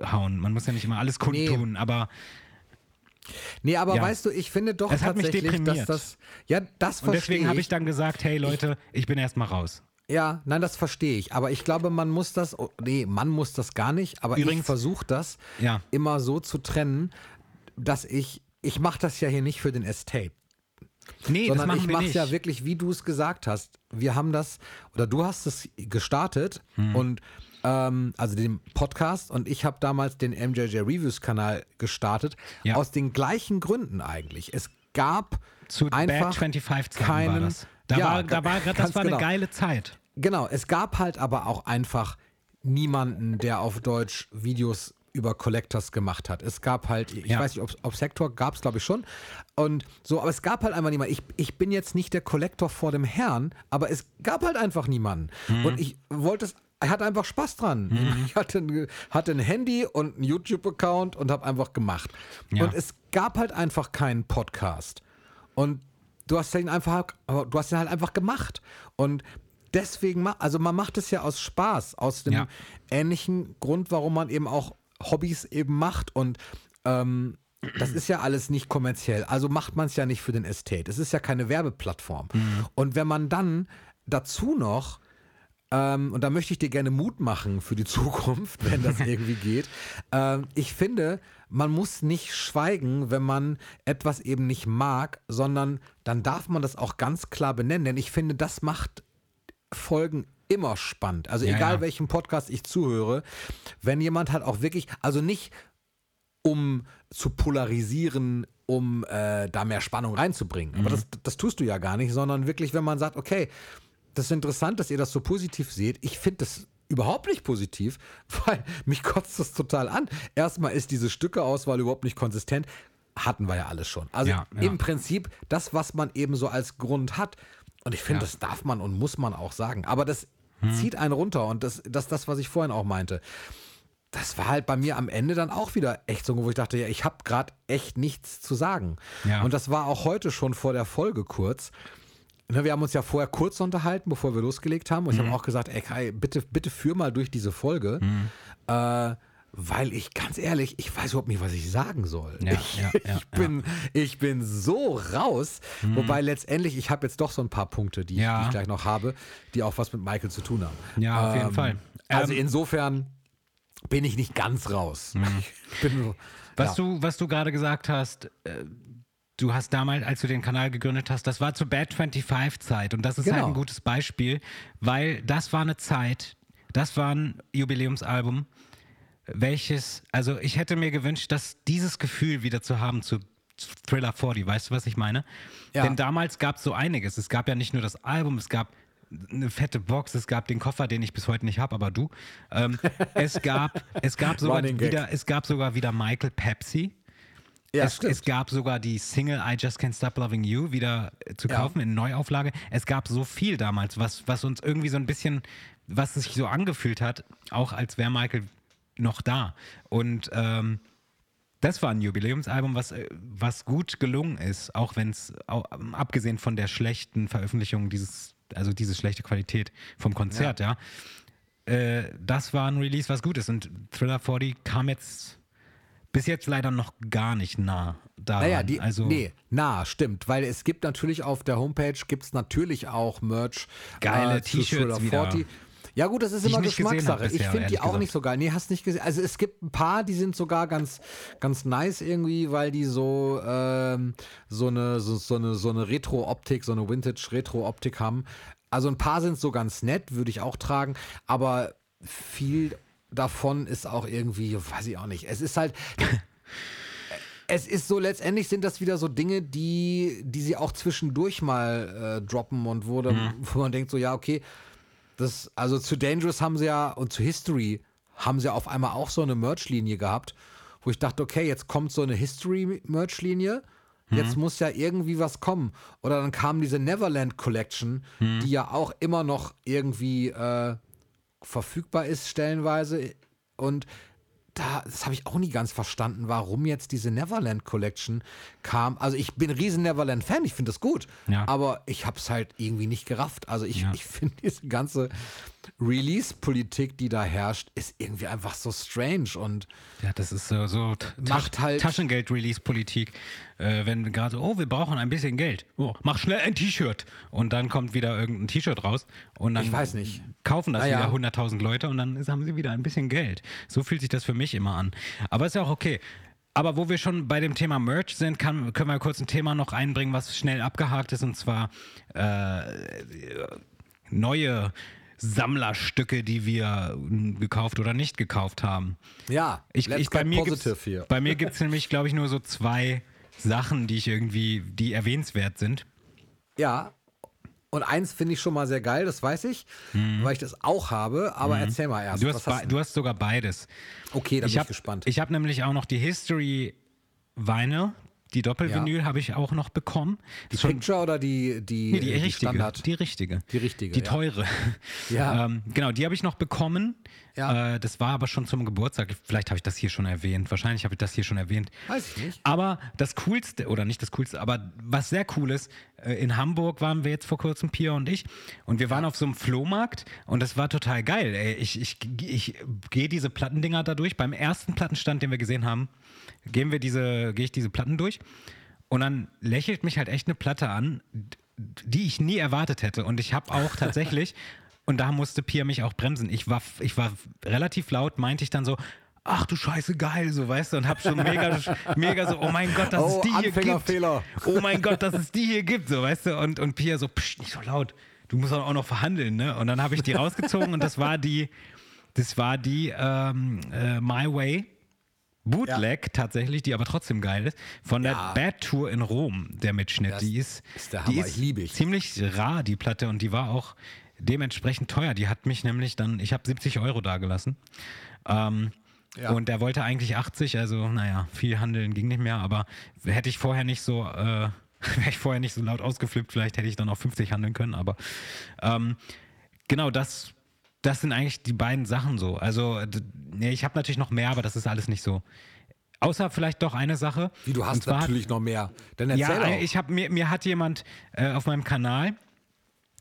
raushauen. Man muss ja nicht immer alles kundtun, aber Nee, aber Ja. weißt du, ich finde doch Es hat mich tatsächlich, dass das. Ja, das und deswegen habe ich. ich dann gesagt, hey Leute, ich bin erstmal raus. Ja, nein, das verstehe ich. Aber ich glaube, man muss das, oh, nee, man muss das gar nicht, aber ich Übrigens- versuche das Ja. immer so zu trennen, dass ich, ich mache das ja hier nicht für den Estate. Nee, das sondern machen ich mache es ja wirklich, wie du es gesagt hast. Wir haben das, oder du hast es gestartet Hm. und ähm, also den Podcast und ich habe damals den MJJ Reviews Kanal gestartet, Ja. aus den gleichen Gründen eigentlich. Es gab Zu einfach Bad 25 Zeiten keinen, war das. Da ja, war, da war, das war genau. eine geile Zeit. Genau, es gab halt aber auch einfach niemanden, der auf Deutsch Videos über Collectors gemacht hat. Es gab halt, ich Ja. weiß nicht, ob, ob Sektor gab es, glaube ich, schon. Und so, aber es gab halt einfach niemanden. Ich, ich bin jetzt nicht der Collector vor dem Herrn, aber es gab halt einfach niemanden. Mhm. Und ich wollte es, ich hatte einfach Spaß dran. Ich hatte ein, hatte ein Handy und einen YouTube-Account und habe einfach gemacht. Ja. Und es gab halt einfach keinen Podcast. Und du hast den einfach, du hast den halt einfach gemacht. Und deswegen, also man macht es ja aus Spaß, aus dem Ja. ähnlichen Grund, warum man eben auch Hobbys eben macht. Und ähm, das ist ja alles nicht kommerziell. Also macht man es ja nicht für den Estate. Es ist ja keine Werbeplattform. Und wenn man dann dazu noch ähm, und da möchte ich dir gerne Mut machen für die Zukunft, wenn das irgendwie geht. Ähm, ich finde, man muss nicht schweigen, wenn man etwas eben nicht mag, sondern dann darf man das auch ganz klar benennen. Denn ich finde, das macht Folgen immer spannend. Also Ja, egal ja. welchem Podcast ich zuhöre, wenn jemand halt auch wirklich, also nicht um zu polarisieren, um äh, da mehr Spannung reinzubringen. Aber das, das tust du ja gar nicht, sondern wirklich, wenn man sagt, okay, das ist interessant, dass ihr das so positiv seht. Ich finde das überhaupt nicht positiv, weil mich kotzt das total an. Erstmal ist diese Stückeauswahl überhaupt nicht konsistent. Hatten wir ja alles schon. Also Ja, ja. im Prinzip das, was man eben so als Grund hat. Und ich finde, Ja. das darf man und muss man auch sagen. Aber das Hm. zieht einen runter. Und das ist das, das, was ich vorhin auch meinte das war halt bei mir am Ende dann auch wieder echt so, wo ich dachte, ja, ich habe gerade echt nichts zu sagen. Und das war auch heute schon vor der Folge kurz. Ne, wir haben uns ja vorher kurz unterhalten, bevor wir losgelegt haben. Und Mhm. ich habe auch gesagt, ey Kai, bitte, bitte führ mal durch diese Folge. Mhm. Äh, weil ich, ganz ehrlich, ich weiß überhaupt nicht, was ich sagen soll. Ja, ich, ja, ja, ich, bin, ich bin so raus. Wobei letztendlich, ich habe jetzt doch so ein paar Punkte, die, ich- die ich gleich noch habe, die auch was mit Michael zu tun haben. Ja, auf jeden Fall. Also Ähm, insofern bin ich nicht ganz raus. Ich bin Was du, was du gerade gesagt hast, äh, du hast damals, als du den Kanal gegründet hast, das war zur Bad 25 Zeit und das ist halt Genau. ein gutes Beispiel, weil das war eine Zeit, das war ein Jubiläumsalbum, welches, also ich hätte mir gewünscht, dass dieses Gefühl wieder zu haben zu Thriller 40, weißt du, was ich meine? Ja. Denn damals gab es so einiges. Es gab ja nicht nur das Album, es gab eine fette Box, es gab den Koffer, den ich bis heute nicht habe, aber du. Ähm, es gab, es gab sogar wieder, es gab sogar wieder Michael Pepsi. Ja, es, es gab sogar die Single I Just Can't Stop Loving You wieder äh, zu Ja. kaufen in Neuauflage. Es gab so viel damals, was, was uns irgendwie so ein bisschen, was sich so angefühlt hat, auch als wäre Michael noch da. Und ähm, das war ein Jubiläumsalbum, was, äh, was gut gelungen ist, auch wenn es, abgesehen von der schlechten Veröffentlichung dieses, also diese schlechte Qualität vom Konzert, ja. Äh, das war ein Release, was gut ist. Und Thriller 40 kam jetzt bis jetzt leider noch gar nicht nah daran. Naja, die, also, nee, na, stimmt, weil es gibt natürlich auf der Homepage gibt es natürlich auch Merch. Geile zu T-Shirts wieder. 40. Ja gut, das ist Die ich immer hab Geschmackssache. Ich bisher, finde die auch gesagt. nicht so geil. Nee, hast nicht gesehen. Also es gibt ein paar, die sind sogar ganz, ganz nice irgendwie, weil die so, ähm, so eine, so, so eine, so eine Retro-Optik, so eine Vintage-Retro-Optik haben. Also ein paar sind so ganz nett, würde ich auch tragen, aber viel davon ist auch irgendwie, weiß ich auch nicht. Es ist halt, es ist so, letztendlich sind das wieder so Dinge, die, die sie auch zwischendurch mal äh, droppen und wo, dann, wo man denkt so, ja, okay, das, also zu Dangerous haben sie ja und zu History haben sie auf einmal auch so eine Merch-Linie gehabt, wo ich dachte, okay, jetzt kommt so eine History-Merch-Linie. Jetzt muss ja irgendwie was kommen. Oder dann kam diese Neverland Collection, die ja auch immer noch irgendwie äh, verfügbar ist, stellenweise. Und da, das habe ich auch nie ganz verstanden, warum jetzt diese Neverland Collection kam. Also ich bin ein riesen Neverland-Fan, ich finde das gut. Ja. Aber ich habe es halt irgendwie nicht gerafft. Also ich, Ja. ich finde diese ganze Release-Politik, die da herrscht, ist irgendwie einfach so strange. Und Ja, das ist so, so Macht halt- Taschengeld-Release-Politik. Äh, wenn gerade, oh, wir brauchen ein bisschen Geld. Oh, mach schnell ein T-Shirt. Und dann kommt wieder irgendein T-Shirt raus. Und dann Ich weiß nicht. kaufen das Naja. wieder 100.000 Leute und dann haben sie wieder ein bisschen Geld. So fühlt sich das für mich immer an. Aber ist ja auch okay. Aber wo wir schon bei dem Thema Merch sind, kann, können wir kurz ein Thema noch einbringen, was schnell abgehakt ist, und zwar äh, neue Sammlerstücke, die wir mm, gekauft oder nicht gekauft haben. ja, Ich, ich, bei mir positive gibt's, hier. Bei mir gibt es nämlich, glaube ich, nur so zwei Sachen, die ich irgendwie, die erwähnenswert sind. Ja. Und eins finde ich schon mal sehr geil, das weiß ich, weil ich das auch habe. Aber erzähl mal erst. Du hast, hast du hast sogar beides. okay, dann ich bin habe ich gespannt. Ich habe nämlich auch noch die History Vinyl, die Doppelvinyl habe ich auch noch bekommen. die Schon- Picture oder die, die, Nee, die, die richtige. Standard? Die richtige. Die richtige, Die ja. teure. Ja. ähm, genau, die habe ich noch bekommen. Ja. Äh, das war aber schon zum Geburtstag. Vielleicht habe ich das hier schon erwähnt. Wahrscheinlich habe ich das hier schon erwähnt. Weiß ich nicht. Aber das Coolste, oder nicht das Coolste, aber was sehr cool ist, äh, in Hamburg waren wir jetzt vor kurzem, Pia und ich, und wir waren auf so einem Flohmarkt und das war total geil. Ey. Ich, ich, ich gehe diese Plattendinger da durch. Beim ersten Plattenstand, den wir gesehen haben, gehen wir diese, gehe ich diese Platten durch und dann lächelt mich halt echt eine Platte an, die ich nie erwartet hätte. Und ich habe auch tatsächlich, und da musste Pia mich auch bremsen. Ich war, ich war relativ laut, meinte ich dann so, ach du Scheiße, geil, so weißt du, und hab schon mega, mega so, oh mein Gott, dass Oh, es die hier gibt. Oh mein Gott, dass es die hier gibt, so weißt du. Und, und Pia so, psch, nicht so laut, du musst auch noch verhandeln, ne? Und dann habe ich die rausgezogen und das war die, das war die ähm, äh, My Way. Bootleg tatsächlich, die aber trotzdem geil ist, von der Ja. Bad Tour in Rom, der Mitschnitt. Das die ist, ist der die Hammer, ich ich. ziemlich rar, die Platte, und die war auch dementsprechend teuer. Die hat mich nämlich dann, ich habe 70 Euro dagelassen. Ähm, Ja. Und der wollte eigentlich 80, also naja, viel handeln ging nicht mehr, aber hätte ich vorher nicht so, äh, wäre ich vorher nicht so laut ausgeflippt, vielleicht hätte ich dann auch 50 handeln können, aber ähm, genau das, das sind eigentlich die beiden Sachen so. Also, nee, ich habe natürlich noch mehr, aber das ist alles nicht so. Außer vielleicht doch eine Sache. Wie, du hast zwar natürlich noch mehr. Dann erzähl ja, auch. ich habe mir, mir hat jemand äh, auf meinem Kanal,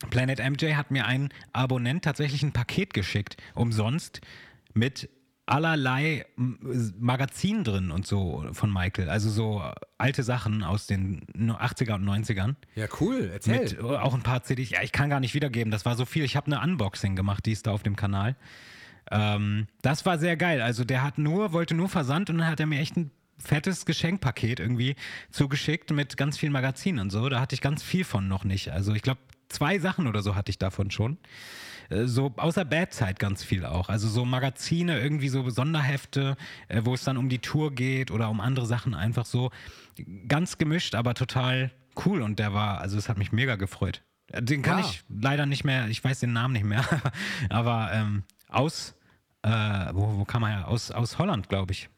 Planet MJ, hat mir ein Abonnent tatsächlich ein Paket geschickt, umsonst, mit allerlei M- Magazinen drin und so von Michael. Also so alte Sachen aus den 80er und 90ern. ja, cool. Erzähl. Mit äh, auch ein paar CDs. Ja, ich kann gar nicht wiedergeben. Das war so viel. Ich habe eine Unboxing gemacht, die ist da auf dem Kanal. Ähm, das war sehr geil. Also der hat nur, wollte nur Versand und dann hat er mir echt ein fettes Geschenkpaket irgendwie zugeschickt mit ganz vielen Magazinen und so. Da hatte ich ganz viel von noch nicht. Also ich glaube, zwei Sachen oder so hatte ich davon schon. Äh, So außer Bad Zeit ganz viel auch. Also so Magazine, irgendwie so Sonderhefte, äh, wo es dann um die Tour geht oder um andere Sachen einfach so. Ganz gemischt, aber total cool. Und der war, also es hat mich mega gefreut. Äh, Den kann Ja. ich leider nicht mehr, ich weiß den Namen nicht mehr, aber ähm, aus, äh, wo, wo kam er her? Aus, aus Holland, glaube ich.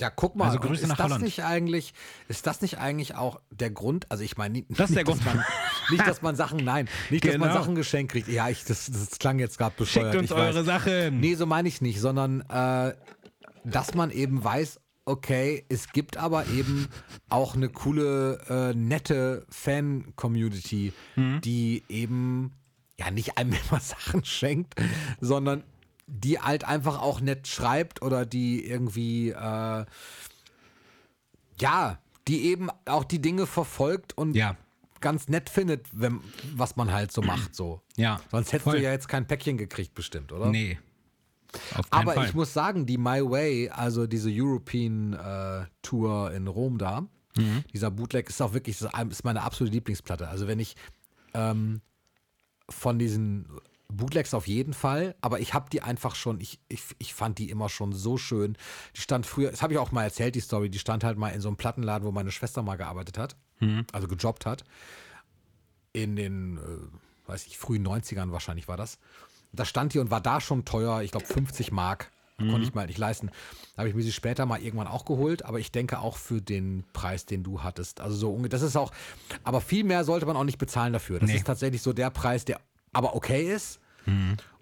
Ja, guck mal, Also Grüße ist nach das Holland. nicht eigentlich, ist das nicht eigentlich auch der Grund? Also ich meine, nicht, Das ist der Grund. man, nicht, dass man Sachen, nein, nicht, dass man Genau. Sachen geschenkt kriegt. Ja, ich, das, das klang jetzt gerade bescheuert. Schickt uns eure weiß. Sachen. Nee, so meine ich nicht, sondern äh, dass man eben weiß, okay, es gibt aber eben auch eine coole, äh, nette Fan-Community, Mhm. die eben ja nicht einem immer Sachen schenkt, sondern die halt einfach auch nett schreibt oder die irgendwie äh, ja, die eben auch die Dinge verfolgt und Ja. Ganz nett findet, wenn, was man halt so macht. So. Ja, Sonst hättest voll. du ja jetzt kein Päckchen gekriegt, bestimmt, oder? Nee. Aber Fall. ich muss sagen, die My Way, also diese European äh, Tour in Rom da, Mhm. dieser Bootleg ist auch wirklich, ist meine absolute Lieblingsplatte. Also wenn ich ähm, von diesen Bootlegs auf jeden Fall, aber ich habe die einfach schon, ich, ich, ich fand die immer schon so schön. Die stand früher, das habe ich auch mal erzählt, die Story, die stand halt mal in so einem Plattenladen, wo meine Schwester mal gearbeitet hat, Mhm. also gejobbt hat. In den, äh, weiß ich, frühen 90ern wahrscheinlich war das. Das stand hier und war da schon teuer, ich glaube 50 Mark. Konnte ich mal nicht leisten. Da habe ich mir sie später mal irgendwann auch geholt, aber ich denke auch für den Preis, den du hattest. Also so das ist auch, aber viel mehr sollte man auch nicht bezahlen dafür. Das Nee. ist tatsächlich so der Preis, der aber okay ist.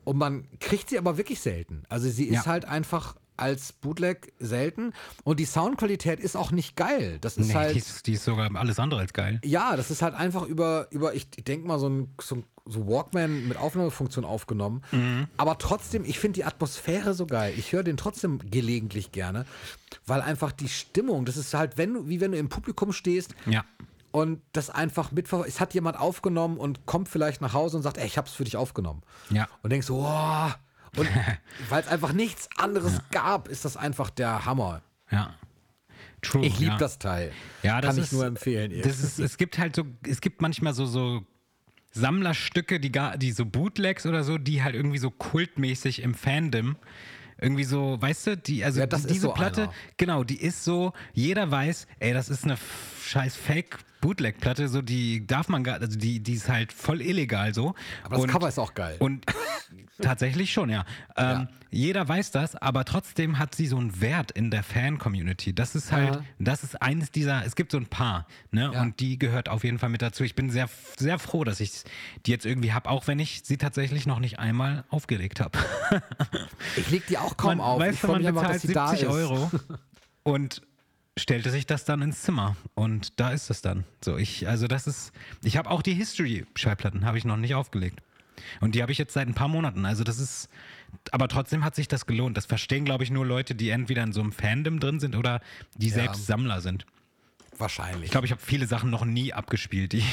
Und man kriegt sie aber wirklich selten. Also sie ist Ja. halt einfach als Bootleg selten und die Soundqualität ist auch nicht geil. Das ist Nee, halt die, ist, die ist sogar alles andere als geil. ja, das ist halt einfach über, über ich denke mal, so ein, so ein so Walkman mit Aufnahmefunktion aufgenommen. Mhm. Aber trotzdem, ich finde die Atmosphäre so geil. Ich höre den trotzdem gelegentlich gerne, weil einfach die Stimmung, das ist halt, wenn du, wie wenn du im Publikum stehst Ja. und das einfach mitver... Es hat jemand aufgenommen und kommt vielleicht nach Hause und sagt, ey, ich hab's für dich aufgenommen. Ja. Und denkst so, wow. Und weil es einfach nichts anderes gab, ist das einfach der Hammer. Ja. True. Ich liebe ja. das Teil. Ja, das Kann ist, ich nur empfehlen. Das ist, es gibt halt so, es gibt manchmal so, so Sammlerstücke, die gar, die so Bootlegs oder so, die halt irgendwie so kultmäßig im Fandom irgendwie so, weißt du, die, also Ja, die, diese so Platte, einer. genau, die ist so, jeder weiß, ey, das ist eine scheiß Fake Bootleg-Platte, so die darf man gar, also die, die ist halt voll illegal so. Aber das Und- Cover ist auch geil. und tatsächlich schon, ja. Ähm, Ja. Jeder weiß das, aber trotzdem hat sie so einen Wert in der Fan-Community. Das ist halt, Ja. das ist eines dieser, es gibt so ein paar, ne? Ja. Und die gehört auf jeden Fall mit dazu. Ich bin sehr, sehr froh, dass ich die jetzt irgendwie habe, auch wenn ich sie tatsächlich noch nicht einmal aufgelegt habe. Ich leg die auch kaum man, auf. Weißt ich du, man einfach, bezahlt da 70 ist. Euro und stellte sich das dann ins Zimmer und da ist es dann. So ich, also das ist, ich habe auch die History-Schallplatten habe ich noch nicht aufgelegt und die habe ich jetzt seit ein paar Monaten. Also das ist, aber trotzdem hat sich das gelohnt. Das verstehen glaube ich nur Leute, die entweder in so einem Fandom drin sind oder die selbst Sammler sind. Wahrscheinlich. Ich glaube, ich habe viele Sachen noch nie abgespielt, die,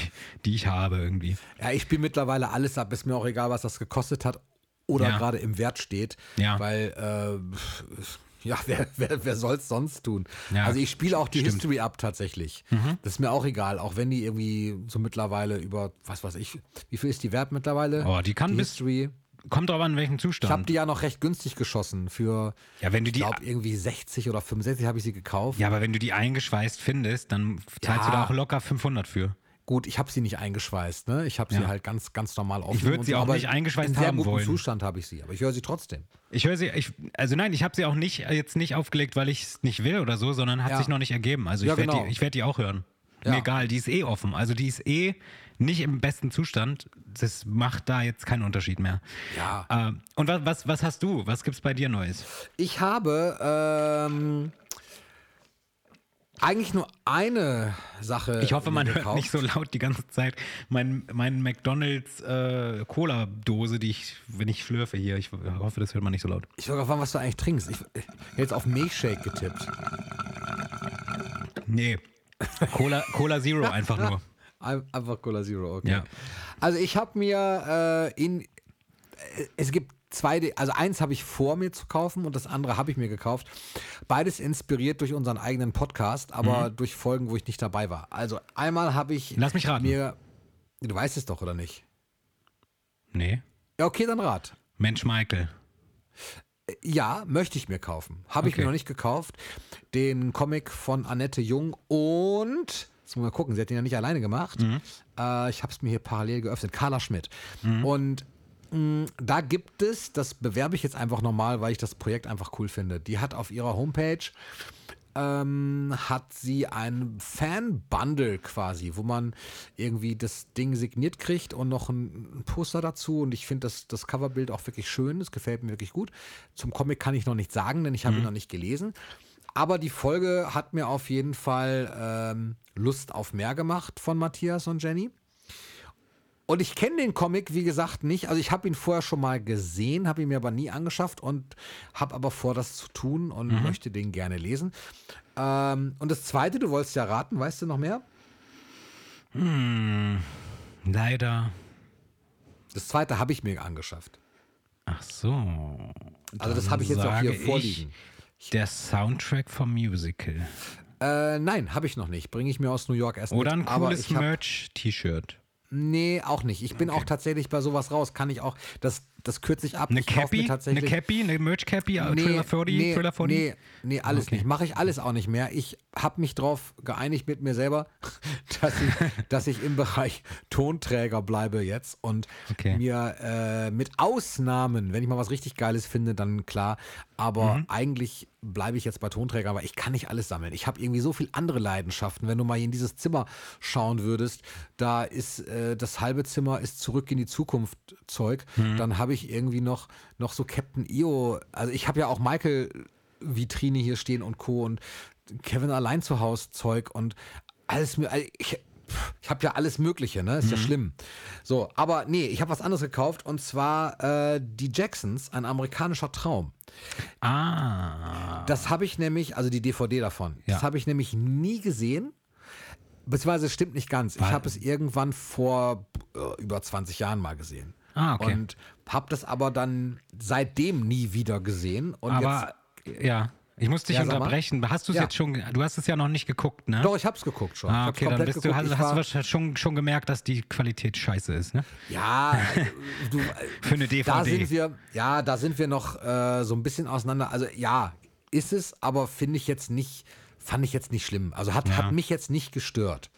die ich habe irgendwie. ja, ich spiele mittlerweile alles ab. Ist mir auch egal, was das gekostet hat oder Ja. gerade im Wert steht. Ja. Weil, äh, ja, wer, wer, wer soll es sonst tun? Ja, also ich spiele auch die stimmt. Mhm. History ab tatsächlich. Das ist mir auch egal, auch wenn die irgendwie so mittlerweile über, was weiß ich, wie viel ist die wert mittlerweile? Oh, die kann die bis- History. Kommt drauf an, in welchem Ich habe Zustand. die ja noch recht günstig geschossen für, Ja, wenn du ich die glaube, irgendwie 60 oder 65 habe ich sie gekauft. Ja, aber wenn du die eingeschweißt findest, dann zahlst Ja. du da auch locker 500 für. Gut, ich habe sie nicht eingeschweißt, ne? Ich habe sie Ja. halt ganz, ganz normal aufgenommen. würd und sie auch nicht eingeschweißt In sehr haben gutem wollen. Zustand habe ich sie, aber ich höre sie trotzdem. Ich höre sie, ich, also nein, ich habe sie auch nicht jetzt nicht aufgelegt, weil ich es nicht will oder so, sondern hat Ja. sich noch nicht ergeben. Also ich Ja, werde genau. die, ich werd die auch hören. Ja. Mir egal, die ist eh offen. Also die ist eh nicht im besten Zustand. Das macht da jetzt keinen Unterschied mehr. Ja. Ähm, und was, was, was hast du? Was gibt's bei dir Neues? Ich habe ähm, eigentlich nur eine Sache. Ich hoffe, man hört gekauft. nicht so laut die ganze Zeit mein, mein McDonalds äh, Cola-Dose, die ich, wenn ich schlürfe hier. Ich hoffe, das hört man nicht so laut. Ich gerade fragen, was du eigentlich trinkst. Ich, ich hätte jetzt auf Milchshake getippt. Nee. Cola, Cola Zero einfach nur. Ein- Einfach Cola Zero, okay. Ja. Also ich habe mir äh, in. äh, Es gibt zwei, also eins habe ich vor mir zu kaufen und das andere habe ich mir gekauft. Beides inspiriert durch unseren eigenen Podcast, aber durch Folgen, wo ich nicht dabei war. Also einmal habe ich Mhm. Lass mich raten. mir. Du weißt es doch, oder nicht? Nee. Ja, okay, dann rat. Mensch Michael. Ja, möchte ich mir kaufen. Habe ich Okay. mir noch nicht gekauft. Den Comic von Annette Jung und, jetzt muss man mal gucken, sie hat ihn ja nicht alleine gemacht. Mhm. Äh, ich habe es mir hier parallel geöffnet, Carla Schmidt. Und mh, da gibt es, das bewerbe ich jetzt einfach nochmal, weil ich das Projekt einfach cool finde. Die hat auf ihrer Homepage ähm, hat sie ein Fan-Bundle quasi, wo man irgendwie das Ding signiert kriegt und noch ein, ein Poster dazu. Und ich finde das, das Coverbild auch wirklich schön. Das gefällt mir wirklich gut. Zum Comic kann ich noch nichts sagen, denn ich habe ihn noch nicht gelesen. Aber die Folge hat mir auf jeden Fall ähm, Lust auf mehr gemacht von Matthias und Jenny. Und ich kenne den Comic, wie gesagt, nicht. Also ich habe ihn vorher schon mal gesehen, habe ihn mir aber nie angeschafft und habe aber vor, das zu tun und möchte den gerne lesen. Ähm, und das Zweite, du wolltest ja raten, weißt du noch mehr? Leider. Das Zweite habe ich mir angeschafft. Ach so. Also das habe ich jetzt auch hier vorliegen. Der Soundtrack vom Musical. Äh, nein, habe ich noch nicht. Bringe ich mir aus New York erst Oder ein mit. Cooles Merch-T-Shirt. Nee, auch nicht. Ich bin auch tatsächlich bei sowas raus. Kann ich auch. Das das kürze ich ab. Eine ich Cappy? Eine Cappy? Eine Merch-Cappy? Thriller 40? nee, Thriller 40? nee, nee, alles Okay. nicht. Mache ich alles auch nicht mehr. Ich habe mich drauf geeinigt mit mir selber, dass ich, dass ich im Bereich Tonträger bleibe jetzt und Okay. mir äh, mit Ausnahmen, wenn ich mal was richtig Geiles finde, dann klar. Aber Mhm. eigentlich bleibe ich jetzt bei Tonträger, aber ich kann nicht alles sammeln. Ich habe irgendwie so viel andere Leidenschaften. Wenn du mal in dieses Zimmer schauen würdest, da ist äh, das halbe Zimmer ist zurück in die Zukunft Zeug. Mhm. Dann habe ich irgendwie noch, noch so Captain EO. Also ich habe ja auch Michael Vitrine hier stehen und Co. und Kevin allein zu Hause Zeug und alles mir. also Ich, ich habe ja alles Mögliche, ne? Ist ja schlimm. So, aber nee, ich habe was anderes gekauft und zwar äh, die Jacksons, ein amerikanischer Traum. Ah. Das habe ich nämlich, also die DVD davon, Ja. das habe ich nämlich nie gesehen. Beziehungsweise es stimmt nicht ganz. Ich Weil- habe es irgendwann vor äh, über 20 Jahren mal gesehen. Ah, okay. Und habe das aber dann seitdem nie wieder gesehen. Und Aber, ja. Ich muss dich Ja, unterbrechen. Hast du es Ja. jetzt schon, du hast es ja noch nicht geguckt, ne? doch, ich habe es geguckt schon. Ah, okay, dann bist du, hast, Ich hast du schon, schon gemerkt, dass die Qualität scheiße ist, ne? Ja, du, äh, Für eine DVD. da sind wir, ja, da sind wir noch äh, so ein bisschen auseinander. Also ja, ist es, aber finde ich jetzt nicht, fand ich jetzt nicht schlimm. Also hat, hat mich jetzt nicht gestört.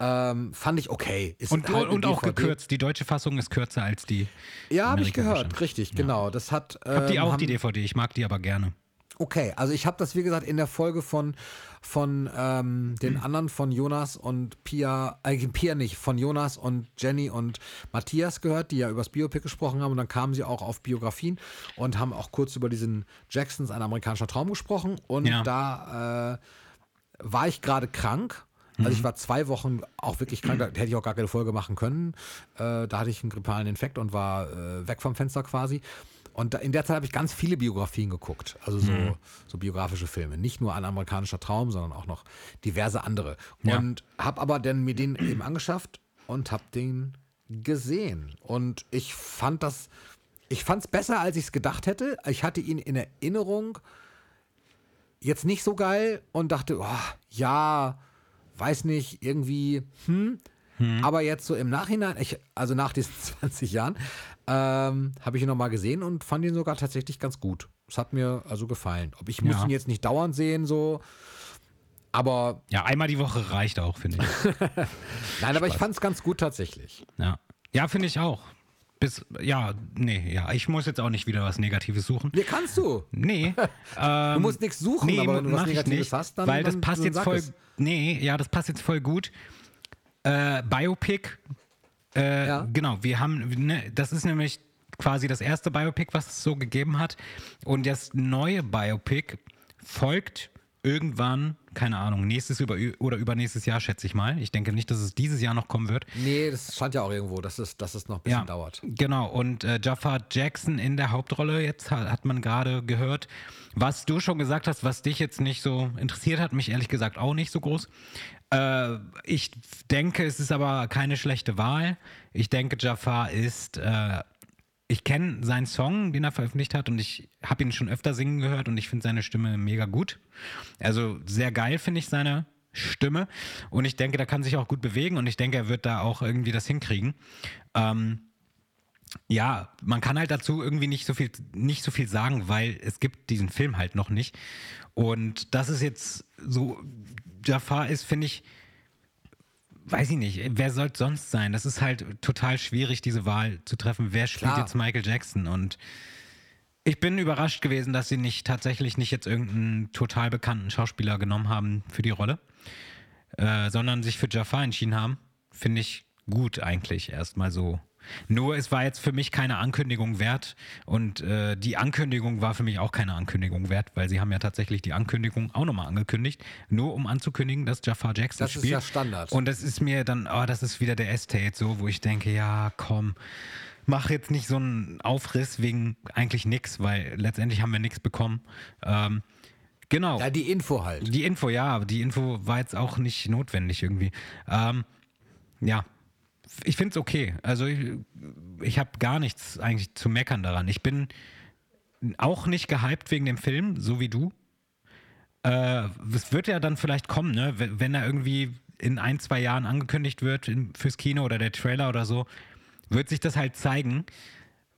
Ähm, fand ich okay. Ist. Und, halt und auch gekürzt. Die deutsche Fassung ist kürzer als die. Ja, habe ich gehört, richtig, genau. Das hat. Hab die ähm, auch, die DVD. Ich mag die aber gerne. Okay, also ich habe das, wie gesagt, in der Folge von, von ähm, den anderen, von Jonas und Pia, äh, Pia nicht, von Jonas und Jenny und Matthias gehört, die ja übers Biopic gesprochen haben. Und dann kamen sie auch auf Biografien und haben auch kurz über diesen Jacksons, ein amerikanischer Traum, gesprochen. Und Ja. da äh, war ich gerade krank. Also ich war zwei Wochen auch wirklich krank, da hätte ich auch gar keine Folge machen können. Äh, da hatte ich einen grippalen Infekt und war äh, weg vom Fenster quasi. Und in der Zeit habe ich ganz viele Biografien geguckt, also so, so biografische Filme. Nicht nur ein amerikanischer Traum, sondern auch noch diverse andere. Ja. Und habe aber dann mir den eben angeschafft und habe den gesehen. Und ich fand das, ich fand es besser, als ich es gedacht hätte. Ich hatte ihn in Erinnerung jetzt nicht so geil und dachte, oh, ja, weiß nicht, irgendwie, hm. Aber jetzt so im Nachhinein, ich, also nach diesen 20 Jahren, ähm, habe ich ihn nochmal gesehen und fand ihn sogar tatsächlich ganz gut. Es hat mir also gefallen. Ob ich muss Ja. ihn jetzt nicht dauernd sehen, so. Aber Ja, einmal die Woche reicht auch, finde ich. nein, aber ich fand es ganz gut tatsächlich. ja, ja finde ich auch. Bis, ja, nee, ja. Ich muss jetzt auch nicht wieder was Negatives suchen. Nee, kannst du. Nee. Du musst nichts suchen, aber wenn du was Negatives nicht, hast, dann Weil das dann, passt dann jetzt voll. es. Nee, ja, das passt jetzt voll gut. Äh, Biopic. Äh, Ja. Genau, wir haben, ne, das ist nämlich quasi das erste Biopic, was es so gegeben hat. Und das neue Biopic folgt irgendwann, keine Ahnung, nächstes über, oder übernächstes Jahr, schätze ich mal. Ich denke nicht, dass es dieses Jahr noch kommen wird. Nee, das stand ja auch irgendwo, dass es, dass es noch ein bisschen dauert. Genau, und äh, Jafar Jackson in der Hauptrolle, jetzt hat, hat man gerade gehört. Was du schon gesagt hast, was dich jetzt nicht so interessiert hat, mich ehrlich gesagt auch nicht so groß. Äh, ich denke, es ist aber keine schlechte Wahl. Ich denke, Jafar ist. Äh, ich kenne seinen Song, den er veröffentlicht hat, und ich habe ihn schon öfter singen gehört und ich finde seine Stimme mega gut. Also sehr geil finde ich seine Stimme und ich denke, da kann sich auch gut bewegen und ich denke, er wird da auch irgendwie das hinkriegen. Ähm, ja, man kann halt dazu irgendwie nicht so viel, nicht so viel sagen, weil es gibt diesen Film halt noch nicht. Und das ist jetzt so, Jafar ist, finde ich, weiß ich nicht, wer soll es sonst sein? Das ist halt total schwierig, diese Wahl zu treffen. Wer spielt Klar. jetzt Michael Jackson? Und ich bin überrascht gewesen, dass sie nicht tatsächlich nicht jetzt irgendeinen total bekannten Schauspieler genommen haben für die Rolle, äh, sondern sich für Jafar entschieden haben. Finde ich gut eigentlich erstmal so. Nur es war jetzt für mich keine Ankündigung wert und äh, die Ankündigung war für mich auch keine Ankündigung wert, weil sie haben ja tatsächlich die Ankündigung auch nochmal angekündigt, nur um anzukündigen, dass Jafar Jackson Das ist spielt. ja Standard. Und das ist mir dann, oh, das ist wieder der Estate so, wo ich denke, ja, komm, mach jetzt nicht so einen Aufriss wegen eigentlich nix, weil letztendlich haben wir nichts bekommen. Ähm, genau. Ja, die Info halt. Die Info, ja, aber die Info war jetzt auch nicht notwendig irgendwie. Ähm, ja, ich finde es okay. Also ich, ich habe gar nichts eigentlich zu meckern daran. Ich bin auch nicht gehypt wegen dem Film, so wie du. Äh, es wird ja dann vielleicht kommen, ne? Wenn er irgendwie in ein, zwei Jahren angekündigt wird in, fürs Kino oder der Trailer oder so, wird sich das halt zeigen.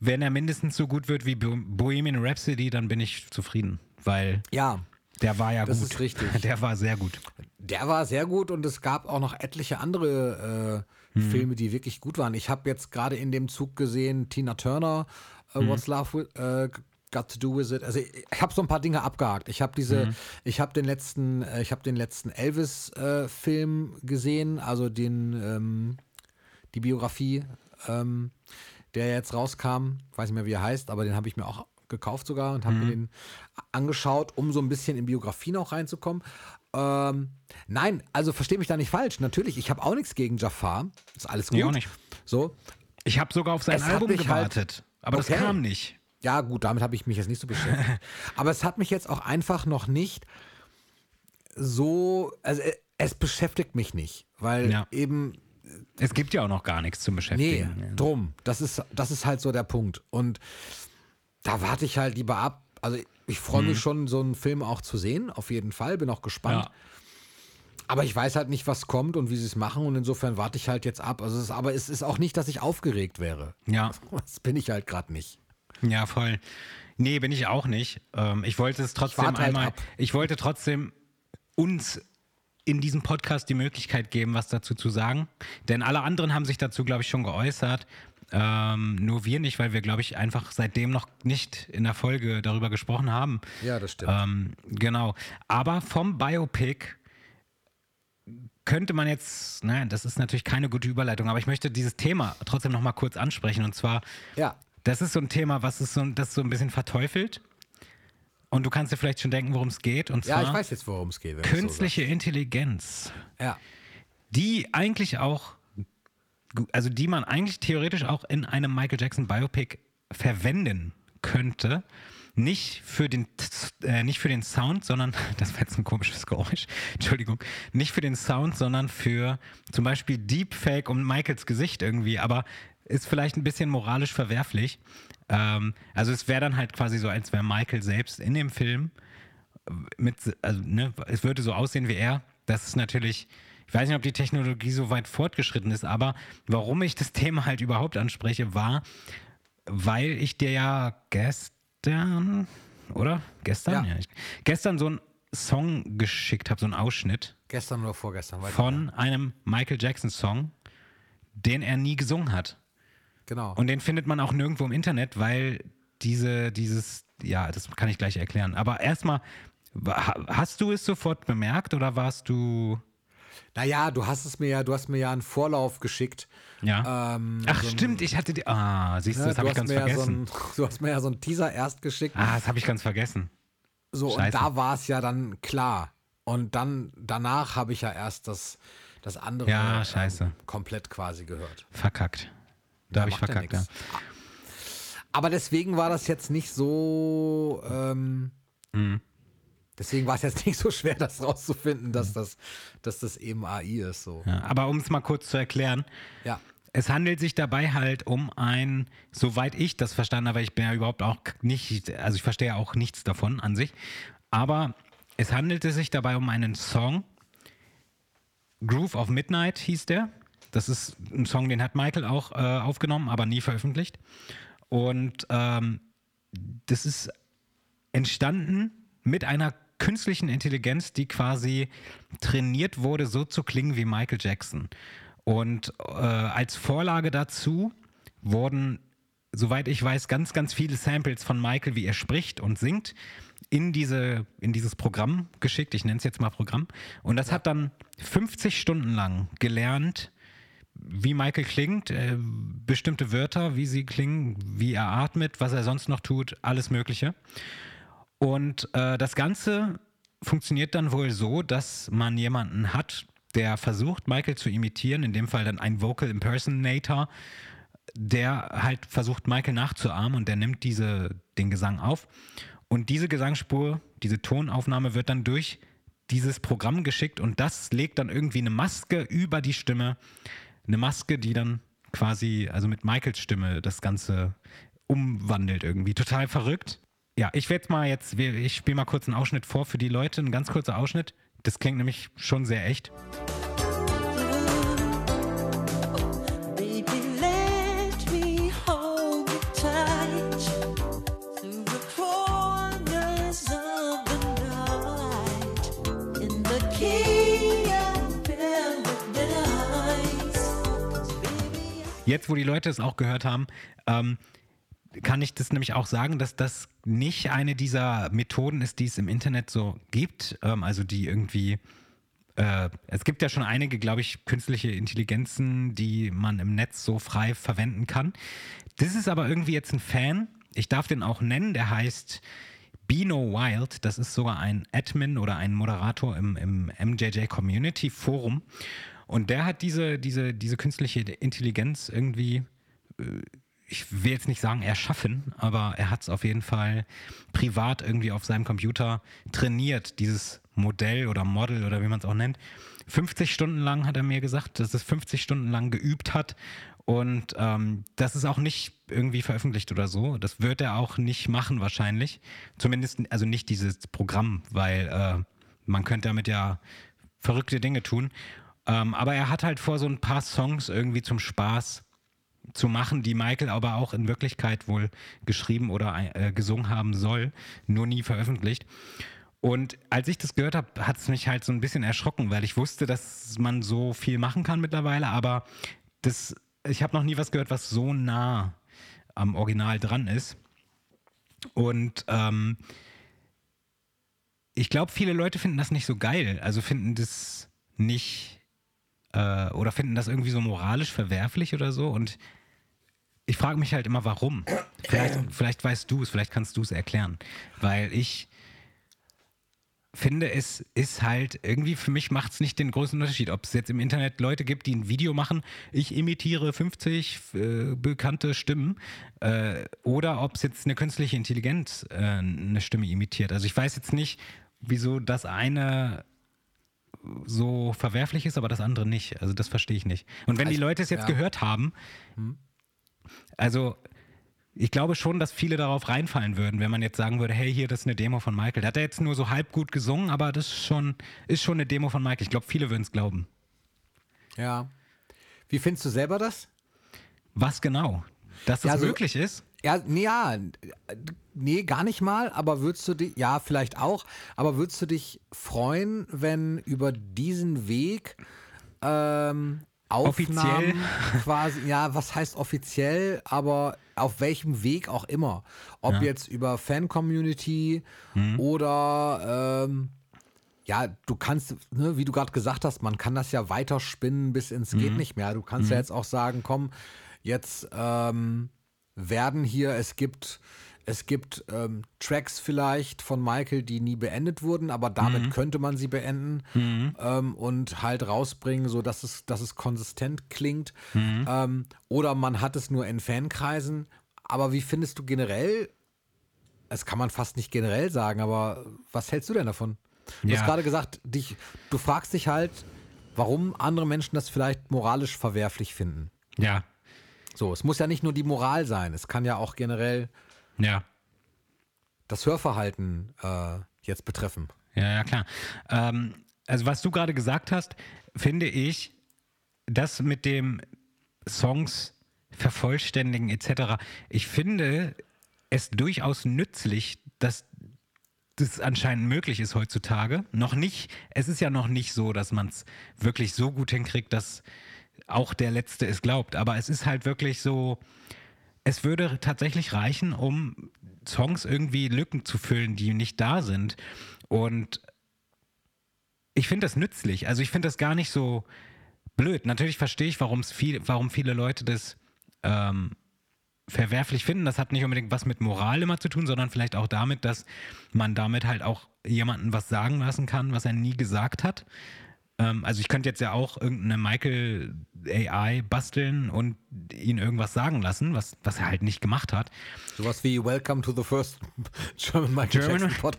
wenn er mindestens so gut wird wie Bo Bohemian Rhapsody, dann bin ich zufrieden, weil Ja, der war ja Das gut. ist richtig. Der war sehr gut. der war sehr gut und es gab auch noch etliche andere äh, Filme, die wirklich gut waren. Ich habe jetzt gerade in dem Zug gesehen, Tina Turner, äh, What's Love with, äh, Got to Do with It. Also ich, ich habe so ein paar Dinge abgehakt. Ich habe diese, ich habe den letzten, äh, ich habe den letzten Elvis-Film gesehen, also den, ähm, die Biografie, ähm, der jetzt rauskam. Weiß nicht mehr, wie er heißt, aber den habe ich mir auch gekauft sogar und habe mir den angeschaut, um so ein bisschen in Biografien auch reinzukommen. Ähm, nein, also verstehe mich da nicht falsch. Natürlich, ich habe auch nichts gegen Jafar. Ist alles gut. Ich auch nicht. So. Ich habe sogar auf sein Es Album halt- gewartet, aber Okay. das kam nicht. Ja, gut, damit habe ich mich jetzt nicht so beschäftigt. Aber es hat mich jetzt auch einfach noch nicht so, also äh, es beschäftigt mich nicht, weil Ja. eben Es gibt ja auch noch gar nichts zum Nee, Beschäftigen. drum. Das ist, das ist halt so der Punkt. Und da warte ich halt lieber ab. Also ich freue Mhm. mich schon, so einen Film auch zu sehen, auf jeden Fall. Bin auch gespannt. Ja. Aber ich weiß halt nicht, was kommt und wie sie es machen. Und insofern warte ich halt jetzt ab. Also es aber es ist auch nicht, dass ich aufgeregt wäre. Ja. Das bin ich halt gerade nicht. Ja, voll. Nee, bin ich auch nicht. Ähm, ich wollte es trotzdem warte halt einmal. ab. Ich wollte trotzdem uns in diesem Podcast die Möglichkeit geben, was dazu zu sagen. Denn alle anderen haben sich dazu, glaube ich, schon geäußert. Ähm, nur wir nicht, weil wir, glaube ich, einfach seitdem noch nicht in der Folge darüber gesprochen haben. Ja, das stimmt. Ähm, genau. Aber vom Biopic könnte man jetzt, nein, das ist natürlich keine gute Überleitung, aber ich möchte dieses Thema trotzdem noch mal kurz ansprechen. Und zwar, Ja. das ist so ein Thema, was ist so, das so ein bisschen verteufelt. Und du kannst dir vielleicht schon denken, worum es geht. Und Ja, zwar ich weiß jetzt, worum es geht. es so künstliche Intelligenz. Ja. die eigentlich auch, also die man eigentlich theoretisch auch in einem Michael Jackson Biopic verwenden könnte. Nicht für den, äh, nicht für den Sound, sondern, das war jetzt ein komisches Geräusch, Entschuldigung, nicht für den Sound, sondern für zum Beispiel Deepfake um Michaels Gesicht irgendwie, aber ist vielleicht ein bisschen moralisch verwerflich. Ähm, also es wäre dann halt quasi so, als wäre Michael selbst in dem Film mit, also, ne, es würde so aussehen wie er. Das ist natürlich, ich weiß nicht, ob die Technologie so weit fortgeschritten ist, aber warum ich das Thema halt überhaupt anspreche, war, weil ich dir ja gestern, oder? Gestern? Ja. ich, gestern so einen Song geschickt habe, so einen Ausschnitt Gestern oder vorgestern. ich von einem Michael Jackson Song, den er nie gesungen hat. Genau. Und den findet man auch nirgendwo im Internet, weil diese, dieses, ja, das kann ich gleich erklären. Aber erstmal, hast du es sofort bemerkt oder warst du. naja, du hast es mir ja, du hast mir ja einen Vorlauf geschickt. Ja. Ähm, Ach, so stimmt, ich hatte die. Ah, siehst du, ne, das habe ich ganz mir ja vergessen. So ein, du hast mir ja so einen Teaser erst geschickt. ah, das habe ich ganz vergessen. So, und Scheiße. da war es ja dann klar. Und dann, danach habe ich ja erst das, das andere Ja, ähm, scheiße. komplett quasi gehört. Verkackt. Da habe ich verkackt, ja. Aber deswegen war das jetzt nicht so. Ähm, Mhm. Deswegen war es jetzt nicht so schwer, das rauszufinden, dass das, dass das eben AI ist. So. ja. Aber um es mal kurz zu erklären, Ja. Es handelt sich dabei halt um ein, soweit ich das verstanden habe, ich bin ja überhaupt auch nicht, also ich verstehe auch nichts davon an sich, aber es handelte sich dabei um einen Song, Groove of Midnight hieß der. Das ist ein Song, den hat Michael auch äh, aufgenommen, aber nie veröffentlicht. Und ähm, das ist entstanden mit einer künstlichen Intelligenz, die quasi trainiert wurde, so zu klingen wie Michael Jackson. Und äh, als Vorlage dazu wurden, soweit ich weiß, ganz, ganz viele Samples von Michael, wie er spricht und singt, in, diese, in dieses Programm geschickt. Ich nenne es jetzt mal Programm. Und das hat dann 50 Stunden lang gelernt, wie Michael klingt, äh, bestimmte Wörter, wie sie klingen, wie er atmet, was er sonst noch tut, alles Mögliche. Und äh, das Ganze funktioniert dann wohl so, dass man jemanden hat, der versucht, Michael zu imitieren, in dem Fall dann ein Vocal Impersonator, der halt versucht, Michael nachzuahmen und der nimmt diese, den Gesang auf. Und diese Gesangsspur, diese Tonaufnahme wird dann durch dieses Programm geschickt und das legt dann irgendwie eine Maske über die Stimme. Eine Maske, die dann quasi, also mit Michaels Stimme das Ganze umwandelt irgendwie. Total verrückt. Ja, ich werde mal jetzt, ich spiele mal kurz einen Ausschnitt vor für die Leute, ein ganz kurzer Ausschnitt. Das klingt nämlich schon sehr echt. Jetzt, wo die Leute es auch gehört haben, ähm, kann ich das nämlich auch sagen, dass das nicht eine dieser Methoden ist, die es im Internet so gibt. Ähm, also die irgendwie äh, es gibt ja schon einige, glaube ich, künstliche Intelligenzen, die man im Netz so frei verwenden kann. Das ist aber irgendwie jetzt ein Fan. Ich darf den auch nennen. Der heißt Bino Wild. Das ist sogar ein Admin oder ein Moderator im, im MJJ Community Forum. Und der hat diese, diese, diese künstliche Intelligenz irgendwie äh, ich will jetzt nicht sagen erschaffen, aber er hat es auf jeden Fall privat irgendwie auf seinem Computer trainiert, dieses Modell oder Model oder wie man es auch nennt. 50 Stunden lang hat er mir gesagt, dass es 50 Stunden lang geübt hat und ähm, das ist auch nicht irgendwie veröffentlicht oder so. Das wird er auch nicht machen wahrscheinlich. Zumindest, also nicht dieses Programm, weil äh, man könnte damit ja verrückte Dinge tun. Ähm, aber er hat halt vor, so ein paar Songs irgendwie zum Spaß zu machen, die Michael aber auch in Wirklichkeit wohl geschrieben oder äh, gesungen haben soll, nur nie veröffentlicht. Und als ich das gehört habe, hat es mich halt so ein bisschen erschrocken, weil ich wusste, dass man so viel machen kann mittlerweile, aber das, ich habe noch nie was gehört, was so nah am Original dran ist. Und ähm, ich glaube, viele Leute finden das nicht so geil, also finden das nicht äh, oder finden das irgendwie so moralisch verwerflich oder so. Und ich frage mich halt immer, warum. Vielleicht, vielleicht weißt du es, vielleicht kannst du es erklären. Weil ich finde, es ist halt irgendwie, für mich macht es nicht den großen Unterschied, ob es jetzt im Internet Leute gibt, die ein Video machen, ich imitiere 50 äh, bekannte Stimmen, äh, oder ob es jetzt eine künstliche Intelligenz äh, eine Stimme imitiert. Also ich weiß jetzt nicht, wieso das eine so verwerflich ist, aber das andere nicht. Also das verstehe ich nicht. Und wenn die Leute es jetzt ja. gehört haben, hm. also ich glaube schon, dass viele darauf reinfallen würden, wenn man jetzt sagen würde, hey, hier, das ist eine Demo von Michael. Da hat er jetzt nur so halb gut gesungen, aber das ist schon, ist schon eine Demo von Michael. Ich glaube, viele würden es glauben. Ja. Wie findest du selber das? Was genau? Dass das ja, also, möglich ist? Ja, nee, ja, nee, gar nicht mal, aber würdest du dich, ja, vielleicht auch, aber würdest du dich freuen, wenn über diesen Weg ähm, Aufnahmen offiziell. quasi, ja, was heißt offiziell, aber auf welchem Weg auch immer. Ob ja. jetzt über Fan-Community mhm. oder ähm, ja, du kannst, ne, wie du gerade gesagt hast, man kann das ja weiter spinnen bis ins mhm. geht nicht mehr. Du kannst mhm. ja jetzt auch sagen, komm, jetzt ähm, werden hier, es gibt es gibt ähm, Tracks vielleicht von Michael, die nie beendet wurden, aber damit mhm. könnte man sie beenden mhm. ähm, und halt rausbringen, so dass es, dass es konsistent klingt. Mhm. Ähm, oder man hat es nur in Fankreisen. Aber wie findest du generell, das kann man fast nicht generell sagen, aber was hältst du denn davon? Du ja. hast gerade gesagt, dich, du fragst dich halt, warum andere Menschen das vielleicht moralisch verwerflich finden. Ja. So, es muss ja nicht nur die Moral sein, es kann ja auch generell ja. Das Hörverhalten äh, jetzt betreffen. Ja, ja, klar. Ähm, also, was du gerade gesagt hast, finde ich, das mit dem Songs vervollständigen etc., ich finde es durchaus nützlich, dass das anscheinend möglich ist heutzutage. Noch nicht, es ist ja noch nicht so, dass man es wirklich so gut hinkriegt, dass auch der Letzte es glaubt. Aber es ist halt wirklich so, es würde tatsächlich reichen, um Songs irgendwie Lücken zu füllen, die nicht da sind. Und ich finde das nützlich. Also ich finde das gar nicht so blöd. Natürlich verstehe ich, viel, warum viele Leute das ähm, verwerflich finden. Das hat nicht unbedingt was mit Moral immer zu tun, sondern vielleicht auch damit, dass man damit halt auch jemanden was sagen lassen kann, was er nie gesagt hat. Ähm, also ich könnte jetzt ja auch irgendeine Michael AI basteln und ihn irgendwas sagen lassen, was, was er halt nicht gemacht hat. Sowas wie Welcome to the first German Michael German, Jackson Podcast.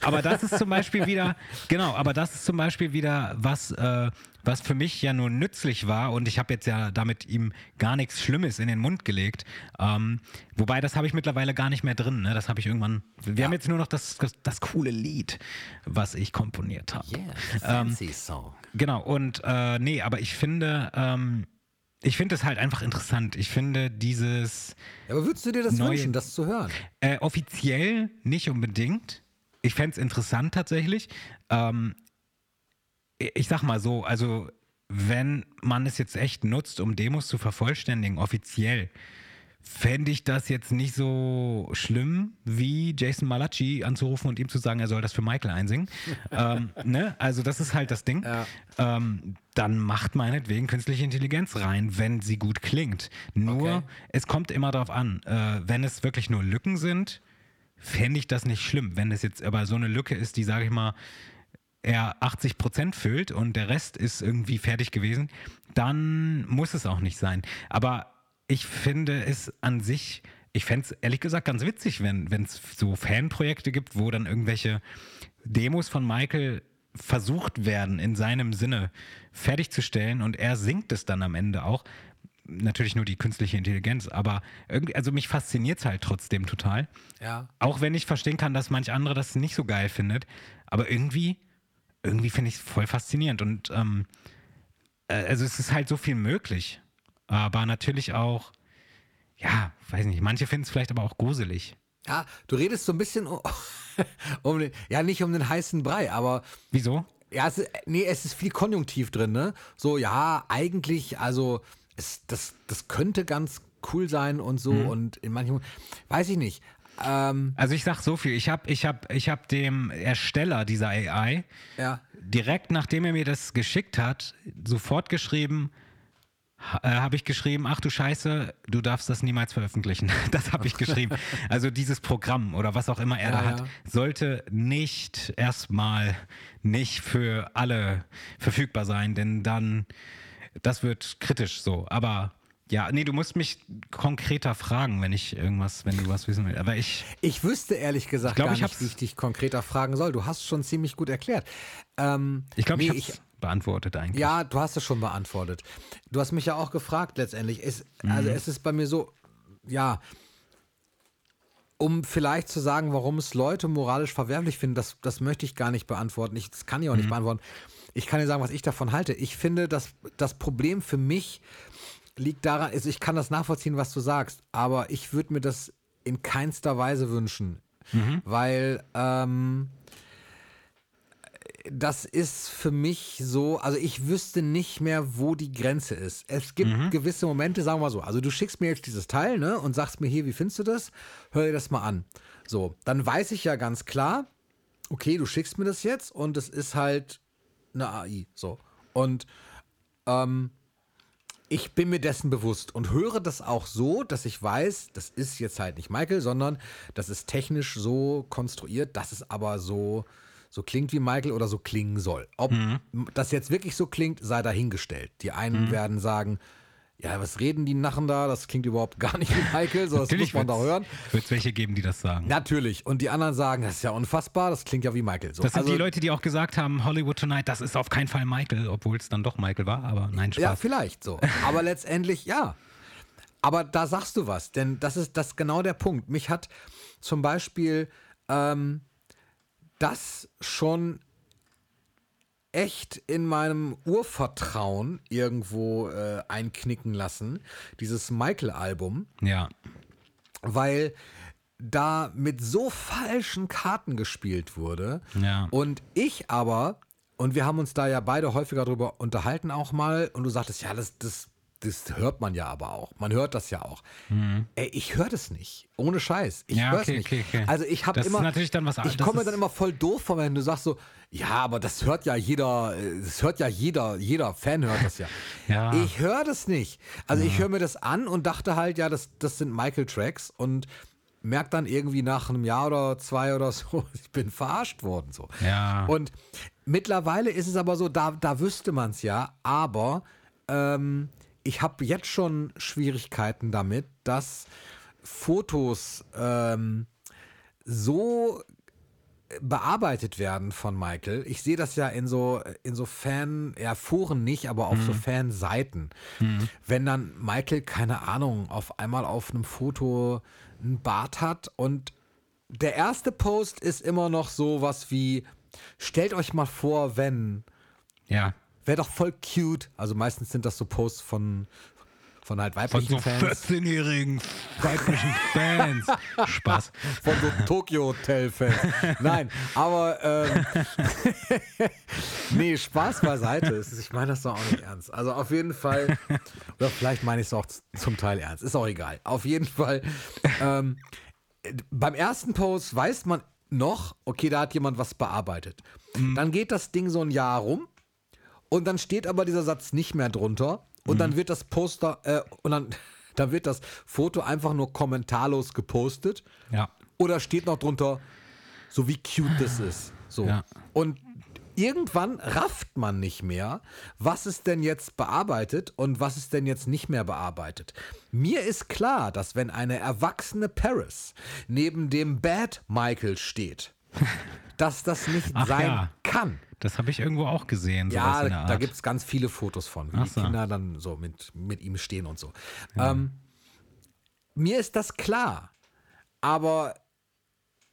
Genau. Aber das ist zum Beispiel wieder, genau, aber das ist zum Beispiel wieder was, äh, was für mich ja nur nützlich war und ich habe jetzt ja damit ihm gar nichts Schlimmes in den Mund gelegt. Ähm, wobei, das habe ich mittlerweile gar nicht mehr drin. Ne? Das habe ich irgendwann. Wir ja. haben jetzt nur noch das, das, das, coole Lied, was ich komponiert habe. Yeah, fancy ähm, song. Genau, und äh, nee, aber ich finde, ähm, ich finde es halt einfach interessant. Ich finde dieses. Aber würdest du dir das neue, wünschen, das zu hören? Äh, offiziell nicht unbedingt. Ich fände es interessant tatsächlich. Ähm, ich sag mal so, also wenn man es jetzt echt nutzt, um Demos zu vervollständigen, offiziell, fände ich das jetzt nicht so schlimm, wie Jason Malachi anzurufen und ihm zu sagen, er soll das für Michael einsingen. ähm, ne? Also das ist halt das Ding. Ja. Ähm, dann macht meinetwegen künstliche Intelligenz rein, wenn sie gut klingt. Nur, Okay. es kommt immer darauf an, äh, wenn es wirklich nur Lücken sind, fände ich das nicht schlimm. Wenn es jetzt aber so eine Lücke ist, die, sage ich mal, er 80 Prozent füllt und der Rest ist irgendwie fertig gewesen, dann muss es auch nicht sein. Aber ich finde es an sich, ich fände es ehrlich gesagt ganz witzig, wenn es so Fanprojekte gibt, wo dann irgendwelche Demos von Michael versucht werden, in seinem Sinne fertigzustellen und er singt es dann am Ende auch. Natürlich nur die künstliche Intelligenz, aber irgendwie, also mich fasziniert es halt trotzdem total. Ja. Auch wenn ich verstehen kann, dass manch andere das nicht so geil findet. Aber irgendwie, irgendwie finde ich es voll faszinierend. Und ähm, äh, also es ist halt so viel möglich. Aber natürlich auch, ja, weiß nicht, manche finden es vielleicht aber auch gruselig. Ja, du redest so ein bisschen um, um den, ja, nicht um den heißen Brei, aber Wieso? ja, es ist, nee, es ist viel Konjunktiv drin, ne? So, ja, eigentlich, also, es, das, das könnte ganz cool sein und so und in manchen, weiß ich nicht. Ähm, Also ich sag so viel, ich habe ich hab, ich hab dem Ersteller dieser AI ja, direkt nachdem er mir das geschickt hat, sofort geschrieben, äh, habe ich geschrieben, ach du Scheiße, du darfst das niemals veröffentlichen. Das habe ich geschrieben. Also dieses Programm oder was auch immer er Ja, da hat, ja. sollte nicht erstmal nicht für alle verfügbar sein, denn dann, das wird kritisch so. Aber ja, nee, du musst mich konkreter fragen, wenn ich irgendwas, wenn du was wissen willst. Aber ich, ich wüsste ehrlich gesagt Ich glaub, gar ich nicht, wie ich dich konkreter fragen soll. Du hast schon ziemlich gut erklärt. Ähm, ich glaube, nee, ich habe beantwortet eigentlich. Ja, du hast es schon beantwortet. Du hast mich ja auch gefragt letztendlich. Es, Also Mhm. es ist bei mir so, ja, um vielleicht zu sagen, warum es Leute moralisch verwerflich finden, das, das möchte ich gar nicht beantworten. Ich, das kann ich auch Mhm. nicht beantworten. Ich kann dir sagen, was ich davon halte. Ich finde, dass das Problem für mich liegt daran, also ich kann das nachvollziehen, was du sagst, aber ich würde mir das in keinster Weise wünschen. Mhm. Weil ähm, das ist für mich so, also ich wüsste nicht mehr, wo die Grenze ist. Es gibt Mhm. gewisse Momente, sagen wir mal so, also du schickst mir jetzt dieses Teil, ne, und sagst mir hier, wie findest du das? Hör dir das mal an. So, dann weiß ich ja ganz klar, okay, du schickst mir das jetzt und es ist halt eine AI, so. Und ähm, ich bin mir dessen bewusst und höre das auch so, dass ich weiß, das ist jetzt halt nicht Michael, sondern das ist technisch so konstruiert, dass es aber so, so klingt wie Michael oder so klingen soll. Ob das jetzt wirklich so klingt, sei dahingestellt. Die einen werden sagen, ja, was reden die Nachen da? Das klingt überhaupt gar nicht wie Michael, so das muss man da hören. Wird es welche geben, die das sagen. Natürlich. Und die anderen sagen, das ist ja unfassbar, das klingt ja wie Michael. So, Das sind also- die Leute, die auch gesagt haben, Hollywood Tonight, das ist auf keinen Fall Michael, obwohl es dann doch Michael war, aber nein, Ja, Spaß. vielleicht so. Aber letztendlich ja. Aber da sagst du was, denn das ist das ist genau der Punkt. Mich hat zum Beispiel ähm, das schon echt in meinem Urvertrauen irgendwo äh, einknicken lassen, dieses Michael-Album ja. weil da mit so falschen Karten gespielt wurde. Ja. Und ich aber, und wir haben uns da ja beide häufiger drüber unterhalten auch mal, und du sagtest, ja, das, das, das hört man ja aber auch. Man hört das ja auch. Ey, ich höre das nicht. Ohne Scheiß. Ich. Ja, höre okay, nicht. okay, okay. Also ich habe Das ist immer. natürlich dann was- Ich komme dann immer voll doof vor, wenn du sagst so, ja, aber das hört ja jeder, äh, das hört ja jeder, jeder Fan hört das ja. Ja. Ich höre das nicht. Also ich höre mir das an und dachte halt, ja, das, das sind Michael-Tracks und merke dann irgendwie nach einem Jahr oder zwei oder so, ich bin verarscht worden. So. Ja. Und mittlerweile ist es aber so, da, da wüsste man es ja, aber ähm, ich habe jetzt schon Schwierigkeiten damit, dass Fotos ähm, so bearbeitet werden von Michael. Ich sehe das ja in so, in so Fan, ja, Foren nicht, aber auf so Fanseiten. Wenn dann Michael, keine Ahnung, auf einmal auf einem Foto einen Bart hat und der erste Post ist immer noch so was wie, stellt euch mal vor, wenn, Ja. Wäre doch voll cute. Also meistens sind das so Posts von, von halt Von weiblichen so Fans. 14-jährigen weiblichen Fans. Spaß. Von so Tokyo Hotel Fans. Nein, aber ähm, nee, Spaß beiseite. Ich meine das doch auch nicht ernst. Also auf jeden Fall, oder vielleicht meine ich es auch zum Teil ernst. Ist auch egal. Auf jeden Fall. Ähm, beim ersten Post weiß man noch, okay, da hat jemand was bearbeitet. Dann geht das Ding so ein Jahr rum und dann steht aber dieser Satz nicht mehr drunter und dann wird das Poster äh, und dann, dann wird das Foto einfach nur kommentarlos gepostet Ja. oder steht noch drunter, so wie cute das ist. So. Ja. Und irgendwann rafft man nicht mehr, was ist denn jetzt bearbeitet und was ist denn jetzt nicht mehr bearbeitet. Mir ist klar, dass wenn eine erwachsene Paris neben dem Bad Michael steht, dass das nicht Ach sein ja. kann. Das habe ich irgendwo auch gesehen. Ja, da gibt es ganz viele Fotos von, wie Ach die so. Kinder dann so mit, mit ihm stehen und so. Ähm, mir ist das klar, aber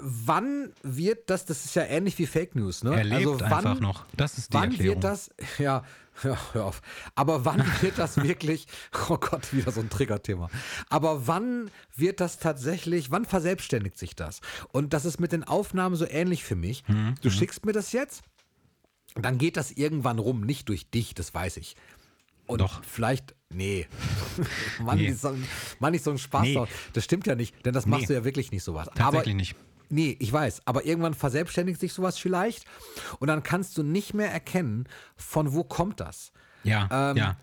wann wird das, das ist ja ähnlich wie Fake News, ne? Er lebt also wann, einfach noch. Das ist die wann Erklärung. wird das, ja, ja, hör auf, aber wann wird das wirklich, oh Gott, wieder so ein Triggerthema, aber wann wird das tatsächlich, wann verselbstständigt sich das? Und das ist mit den Aufnahmen so ähnlich für mich. Mhm, Du schickst mir das jetzt, dann geht das irgendwann rum, nicht durch dich, das weiß ich. Und Doch. vielleicht, nee. Mann, Nee. Ist so, ein- Mann, nicht so ein Spaß. Nee. Das stimmt ja nicht, denn das machst Nee. du ja wirklich nicht sowas. Tatsächlich aber, nicht. Nee, ich weiß. Aber irgendwann verselbstständigt sich sowas vielleicht und dann kannst du nicht mehr erkennen, von wo kommt das. Ja, Ähm, ja.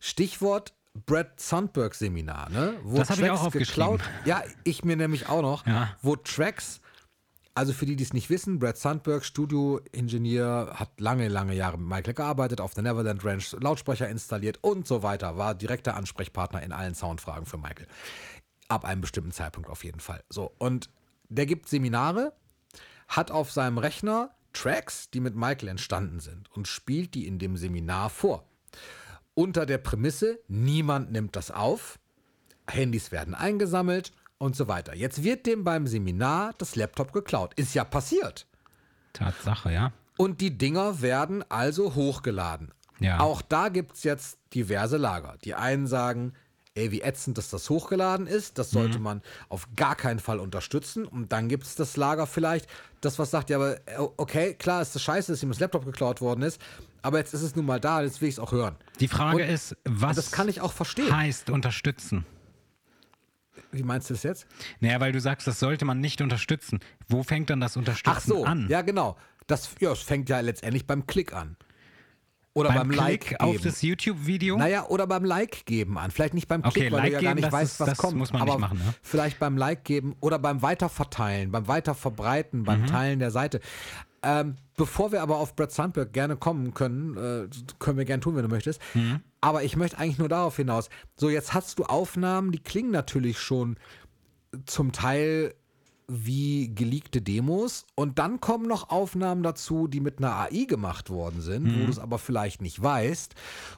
Stichwort Brad Sundberg Seminar, ne? Wo Das hab ich auch aufgeschrieben. geklaut. Ja, ich mir nämlich auch noch. Ja. Wo Tracks, also für die, die es nicht wissen, Brad Sundberg, Studioingenieur, hat lange, lange Jahre mit Michael gearbeitet, auf der Neverland Ranch Lautsprecher installiert und so weiter, war direkter Ansprechpartner in allen Soundfragen für Michael. Ab einem bestimmten Zeitpunkt auf jeden Fall. So, und der gibt Seminare, hat auf seinem Rechner Tracks, die mit Michael entstanden sind und spielt die in dem Seminar vor. Unter der Prämisse, niemand nimmt das auf, Handys werden eingesammelt und so weiter. Jetzt wird dem beim Seminar das Laptop geklaut. Ist ja passiert. Tatsache, ja. Und die Dinger werden also hochgeladen. Ja. Auch da gibt es jetzt diverse Lager. Die einen sagen, ey, wie ätzend, dass das hochgeladen ist, das Mhm. sollte man auf gar keinen Fall unterstützen. Und dann gibt es das Lager vielleicht, das was sagt, ja, aber äh, okay, klar ist das scheiße, dass ihm das Laptop geklaut worden ist, aber jetzt ist es nun mal da, jetzt will ich es auch hören. Die Frage Und- ist, was das kann ich auch verstehen. heißt unterstützen? Wie meinst du das jetzt? Naja, weil du sagst, das sollte man nicht unterstützen. Wo fängt dann das Unterstützen Ach so, an? ja genau. Das, ja, es fängt ja letztendlich beim Klick an. Oder beim, beim, Like Klick geben. auf das YouTube-Video? Naja, oder beim Like geben an. Vielleicht nicht beim Okay, Klick, weil Like du ja gar geben, nicht das weißt, ist- was das kommt. muss man aber nicht machen, ne? vielleicht beim Like geben oder beim Weiterverteilen, beim Weiterverbreiten, Mhm. beim Teilen der Seite. Ähm, bevor wir aber auf Brad Sandberg gerne kommen können, äh, können wir gerne tun, wenn du möchtest. Mhm. Aber ich möchte eigentlich nur darauf hinaus. So, jetzt hast du Aufnahmen, die klingen natürlich schon zum Teil wie geleakte Demos und dann kommen noch Aufnahmen dazu, die mit einer AI gemacht worden sind, wo du es aber vielleicht nicht weißt,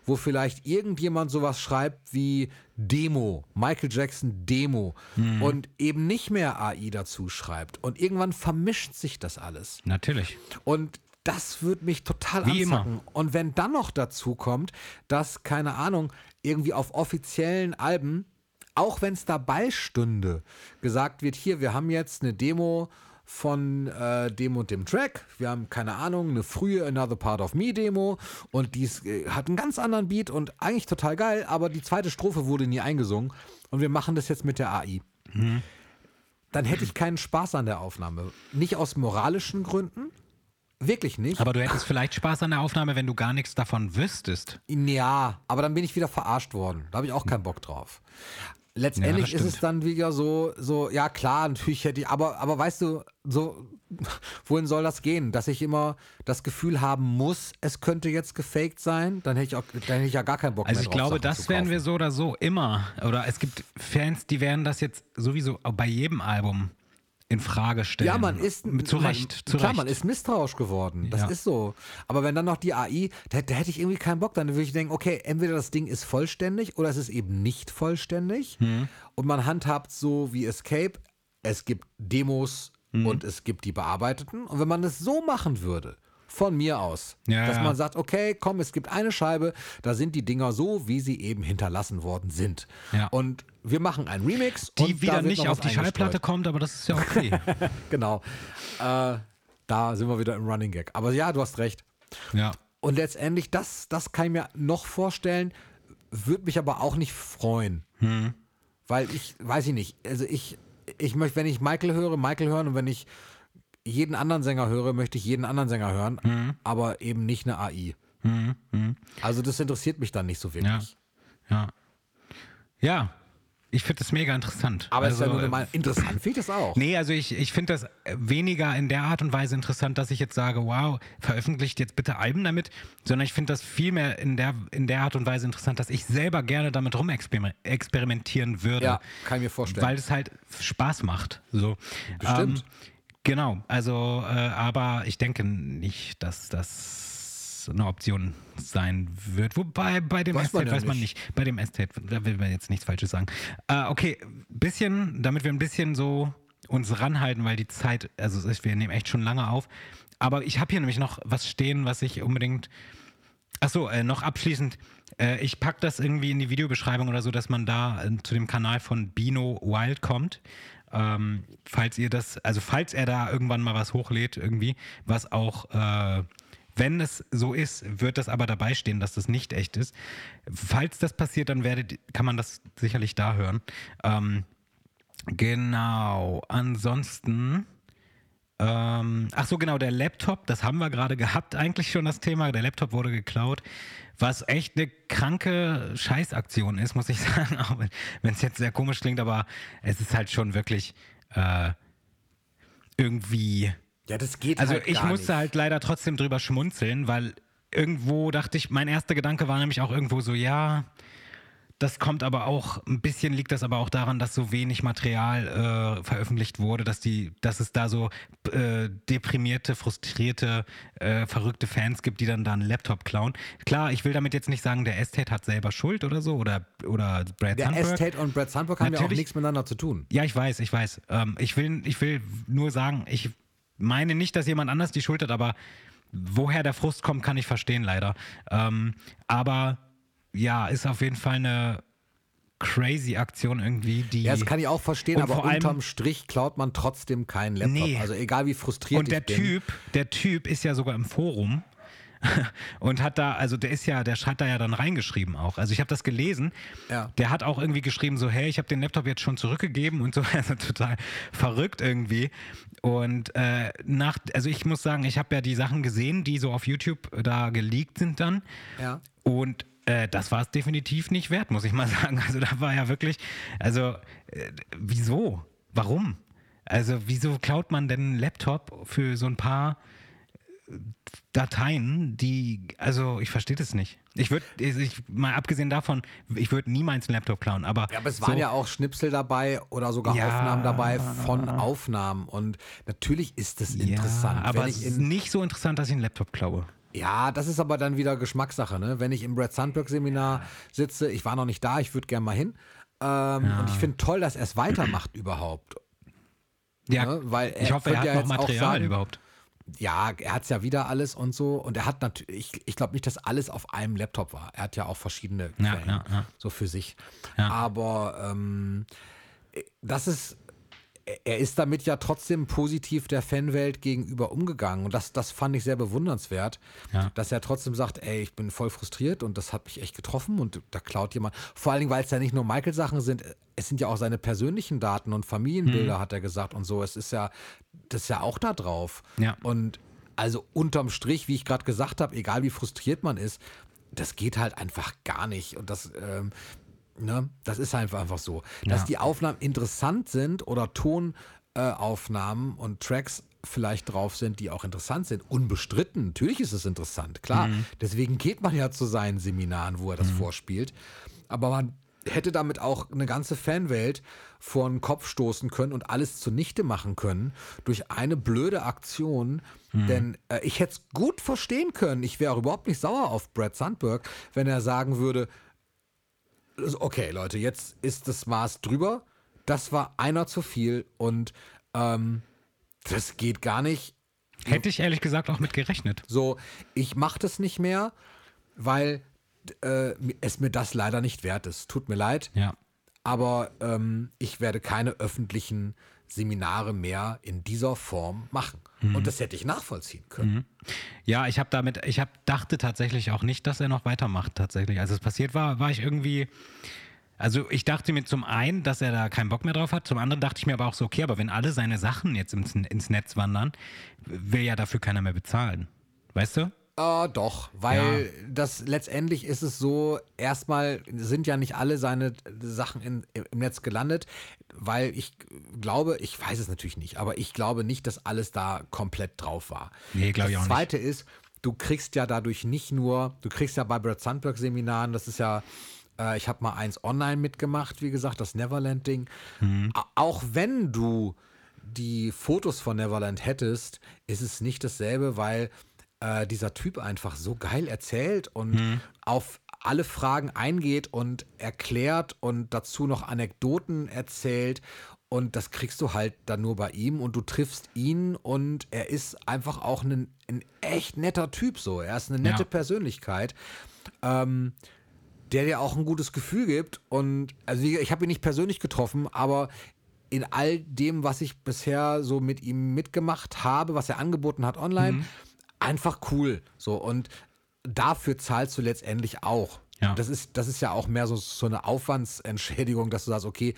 wo vielleicht irgendjemand sowas schreibt wie Demo, Michael Jackson Demo und eben nicht mehr AI dazu schreibt und irgendwann vermischt sich das alles. Natürlich. Und das würde mich total Wie immer. anzacken. Und wenn dann noch dazu kommt, dass, keine Ahnung, irgendwie auf offiziellen Alben, auch wenn es dabei stünde, gesagt wird, hier, wir haben jetzt eine Demo von äh, dem und dem Track. Wir haben, keine Ahnung, eine frühe Another Part of Me Demo und die äh, hat einen ganz anderen Beat und eigentlich total geil, aber die zweite Strophe wurde nie eingesungen und wir machen das jetzt mit der AI. Dann hätte ich keinen Spaß an der Aufnahme. Nicht aus moralischen Gründen, wirklich nicht. Aber du hättest vielleicht Spaß an der Aufnahme, wenn du gar nichts davon wüsstest. Ja, aber dann bin ich wieder verarscht worden. Da habe ich auch keinen Bock drauf. Letztendlich Ja, ist es dann wieder so, so, ja klar, natürlich hätte ich, aber, aber weißt du, so, wohin soll das gehen? Dass ich immer das Gefühl haben muss, es könnte jetzt gefaked sein, dann hätte ich, auch, dann hätte ich ja gar keinen Bock Also mehr ich drauf, glaube, Sachen das werden wir so oder so immer. Oder es gibt Fans, die werden das jetzt sowieso bei jedem Album in Frage stellen. Ja, man ist Zu Recht, zu klar, Recht. man ist misstrauisch geworden. Das Ja. ist so. Aber wenn dann noch die AI, da, da hätte ich irgendwie keinen Bock. Dann würde ich denken, okay, entweder das Ding ist vollständig oder es ist eben nicht vollständig. Hm. Und man handhabt so wie Escape. Es gibt Demos Hm. und es gibt die bearbeiteten. Und wenn man das so machen würde, von mir aus. Ja, dass ja. man sagt, okay, komm, es gibt eine Scheibe, da sind die Dinger so, wie sie eben hinterlassen worden sind. Ja. Und wir machen einen Remix. Die wieder nicht auf die Schallplatte kommt, aber das ist ja okay. Genau. Äh, da sind wir wieder im Running Gag. Aber ja, du hast recht. ja. Und letztendlich, das, das kann ich mir noch vorstellen, würde mich aber auch nicht freuen. Hm. Weil ich, weiß ich nicht, also ich, ich möchte, wenn ich Michael höre, Michael hören und wenn ich jeden anderen Sänger höre, möchte ich jeden anderen Sänger hören, Hm. aber eben nicht eine AI. Also das interessiert mich dann nicht so wirklich. Ja. Ja. Ja. Ich finde das mega interessant. Aber es ist ja Also, nur Meinung. Interessant finde ich das auch. Nee, also ich, ich finde das weniger in der Art und Weise interessant, dass ich jetzt sage, wow, veröffentlicht jetzt bitte Alben damit, sondern ich finde das vielmehr in der, in der Art und Weise interessant, dass ich selber gerne damit rumexperimentieren würde. Ja, kann ich mir vorstellen. Weil es halt Spaß macht. So. Bestimmt. Ähm, genau, also, äh, aber ich denke nicht, dass das eine Option sein wird. Wobei bei dem Weiß ja weiß man nicht. Bei dem Estate, da will man jetzt nichts Falsches sagen. Äh, okay, bisschen, damit wir ein bisschen so uns ranhalten, weil die Zeit, also wir nehmen echt schon lange auf. Aber ich habe hier nämlich noch was stehen, was ich unbedingt Achso, äh, noch abschließend. Äh, ich packe das irgendwie in die Videobeschreibung oder so, dass man da äh, zu dem Kanal von Bino Wild kommt. Ähm, falls ihr das, also falls er da irgendwann mal was hochlädt, irgendwie, was auch, äh, wenn es so ist, wird das aber dabei stehen, dass das nicht echt ist. Falls das passiert, dann werdet, kann man das sicherlich da hören. Ähm, genau. Ansonsten. Ähm, ach so, genau, der Laptop, das haben wir gerade gehabt, eigentlich schon das Thema. Der Laptop wurde geklaut, was echt eine kranke Scheißaktion ist, muss ich sagen, auch wenn es jetzt sehr komisch klingt, aber es ist halt schon wirklich äh, irgendwie. Ja, das geht Also halt ich musste nicht. halt leider trotzdem drüber schmunzeln, weil irgendwo dachte ich, mein erster Gedanke war nämlich auch irgendwo so, ja, das kommt aber auch, ein bisschen liegt das aber auch daran, dass so wenig Material äh, veröffentlicht wurde, dass die, dass es da so äh, deprimierte, frustrierte, äh, verrückte Fans gibt, die dann da einen Laptop klauen. Klar, ich will damit jetzt nicht sagen, der Estate hat selber Schuld oder so oder, oder Brad Der Sandberg. Estate und Brad Sandberg haben ja auch Natürlich- nichts miteinander zu tun. Ja, ich weiß, ich weiß. Ähm, ich, will, ich will nur sagen, ich meine nicht, dass jemand anders die Schuld hat, aber woher der Frust kommt, kann ich verstehen, leider. Ähm, aber ja, ist auf jeden Fall eine crazy Aktion irgendwie, die. Ja, das kann ich auch verstehen, Und aber vor allem- unterm Strich klaut man trotzdem keinen Laptop. Nee. Also egal wie frustriert und der bin. Typ, der Typ ist ja sogar im Forum und hat da, also der ist ja, der hat da ja dann reingeschrieben auch. Also ich habe das gelesen. Ja. Der hat auch irgendwie geschrieben so, hey, ich habe den Laptop jetzt schon zurückgegeben und so, also total verrückt irgendwie. Und äh, nach, also ich muss sagen, ich habe ja die Sachen gesehen, die so auf YouTube da geleakt sind dann. Ja. Und äh, das war es definitiv nicht wert, muss ich mal sagen. Also da war ja wirklich, also äh, wieso? Warum? Also wieso klaut man denn einen Laptop für so ein paar äh, Dateien, die, also ich verstehe das nicht. Ich würde, ich, mal abgesehen davon, ich würde niemals einen Laptop klauen, aber, Ja, aber es so, waren ja auch Schnipsel dabei oder sogar Ja. Aufnahmen dabei von Aufnahmen. Und natürlich ist das ja, interessant. aber Wenn es ist nicht so interessant, dass ich einen Laptop klaue. ja, das ist aber dann wieder Geschmackssache. Ne? Wenn ich im Brad Sandberg Seminar sitze, ich war noch nicht da, ich würde gerne mal hin. Ähm, Und ich finde toll, dass er es weitermacht überhaupt. Ja, Ne? Weil ich hoffe, er hat ja noch Material sagen, überhaupt. Ja, er hat es ja wieder alles und so. Und er hat natürlich, ich, ich glaube nicht, dass alles auf einem Laptop war. Er hat ja auch verschiedene Quellen, ja, ja. so für sich. Aber ähm, das ist, er ist damit ja trotzdem positiv der Fanwelt gegenüber umgegangen. Und das, das fand ich sehr bewundernswert, Ja. dass er trotzdem sagt, ey, ich bin voll frustriert und das hat mich echt getroffen und da klaut jemand. Vor allen Dingen, weil es ja nicht nur Michael-Sachen sind, es sind ja auch seine persönlichen Daten und Familienbilder, Mhm. hat er gesagt und so. Es ist ja, das ist ja auch da drauf. Ja. Und also unterm Strich, wie ich gerade gesagt habe, egal wie frustriert man ist, das geht halt einfach gar nicht. Und das, ähm, ne, das ist einfach, einfach so. Dass Ja. die Aufnahmen interessant sind oder Tonaufnahmen äh, und Tracks vielleicht drauf sind, die auch interessant sind. Unbestritten, natürlich ist es interessant, klar. Mhm. Deswegen geht man ja zu seinen Seminaren, wo er das vorspielt. Aber man hätte damit auch eine ganze Fanwelt vor den Kopf stoßen können und alles zunichte machen können durch eine blöde Aktion. Denn äh, ich hätte es gut verstehen können. Ich wäre auch überhaupt nicht sauer auf Brad Sandberg, wenn er sagen würde, okay, Leute, jetzt ist das Maß drüber. Das war einer zu viel und ähm, das geht gar nicht. Hätte ich ehrlich gesagt auch mit gerechnet. So, ich mache das nicht mehr, weil äh, es mir das leider nicht wert ist. Tut mir leid. Ja. Aber ähm, ich werde keine öffentlichen Seminare mehr in dieser Form machen. Mhm. Und das hätte ich nachvollziehen können. Ja, ich habe damit, ich hab, dachte tatsächlich auch nicht, dass er noch weitermacht, tatsächlich. Als es passiert war, war ich irgendwie. Also ich dachte mir zum einen, dass er da keinen Bock mehr drauf hat, zum anderen dachte ich mir aber auch so, okay, aber wenn alle seine Sachen jetzt ins, ins Netz wandern, will ja dafür keiner mehr bezahlen. Weißt du? Ah, doch, weil das letztendlich ist es so, erstmal sind ja nicht alle seine Sachen in, im Netz gelandet, weil ich glaube, ich weiß es natürlich nicht, aber ich glaube nicht, dass alles da komplett drauf war. Nee, glaube ich auch Das nicht. zweite ist, du kriegst ja dadurch nicht nur, du kriegst ja bei Brad Sandberg Seminaren, das ist ja, äh, ich habe mal eins online mitgemacht, wie gesagt, das Neverland-Ding. Mhm. Auch wenn du die Fotos von Neverland hättest, ist es nicht dasselbe, weil äh, dieser Typ einfach so geil erzählt und Mhm. auf alle Fragen eingeht und erklärt und dazu noch Anekdoten erzählt. Und das kriegst du halt dann nur bei ihm und du triffst ihn und er ist einfach auch ein, ein echt netter Typ so. Er ist eine nette Ja. Persönlichkeit. Ähm, der dir auch ein gutes Gefühl gibt. Und also ich habe ihn nicht persönlich getroffen, aber in all dem, was ich bisher so mit ihm mitgemacht habe, was er angeboten hat online, Mhm. Einfach cool. So und dafür zahlst du letztendlich auch. Ja. Das ist das ist ja auch mehr so so eine Aufwandsentschädigung, dass du sagst, okay,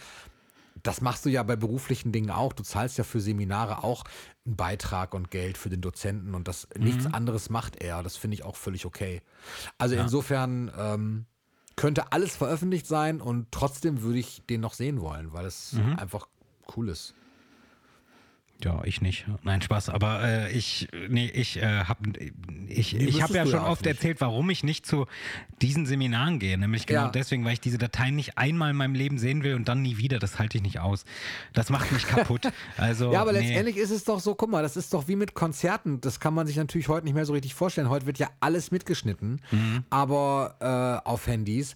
das machst du ja bei beruflichen Dingen auch. Du zahlst ja für Seminare auch einen Beitrag und Geld für den Dozenten und das nichts anderes macht er. Das finde ich auch völlig okay. Also insofern ähm, könnte alles veröffentlicht sein und trotzdem würde ich den noch sehen wollen, weil es einfach cool ist. Ja, ich nicht. Nein, Spaß. Aber äh, ich, nee, ich äh, habe ich, ich hab ja schon oft nicht. erzählt, warum ich nicht zu diesen Seminaren gehe. Nämlich genau Ja. deswegen, weil ich diese Dateien nicht einmal in meinem Leben sehen will und dann nie wieder. Das halte ich nicht aus. Das macht mich kaputt. Also, Ja, aber nee. letztendlich ist es doch so, guck mal, das ist doch wie mit Konzerten. Das kann man sich natürlich heute nicht mehr so richtig vorstellen. Heute wird ja alles mitgeschnitten, Mhm. aber äh, auf Handys.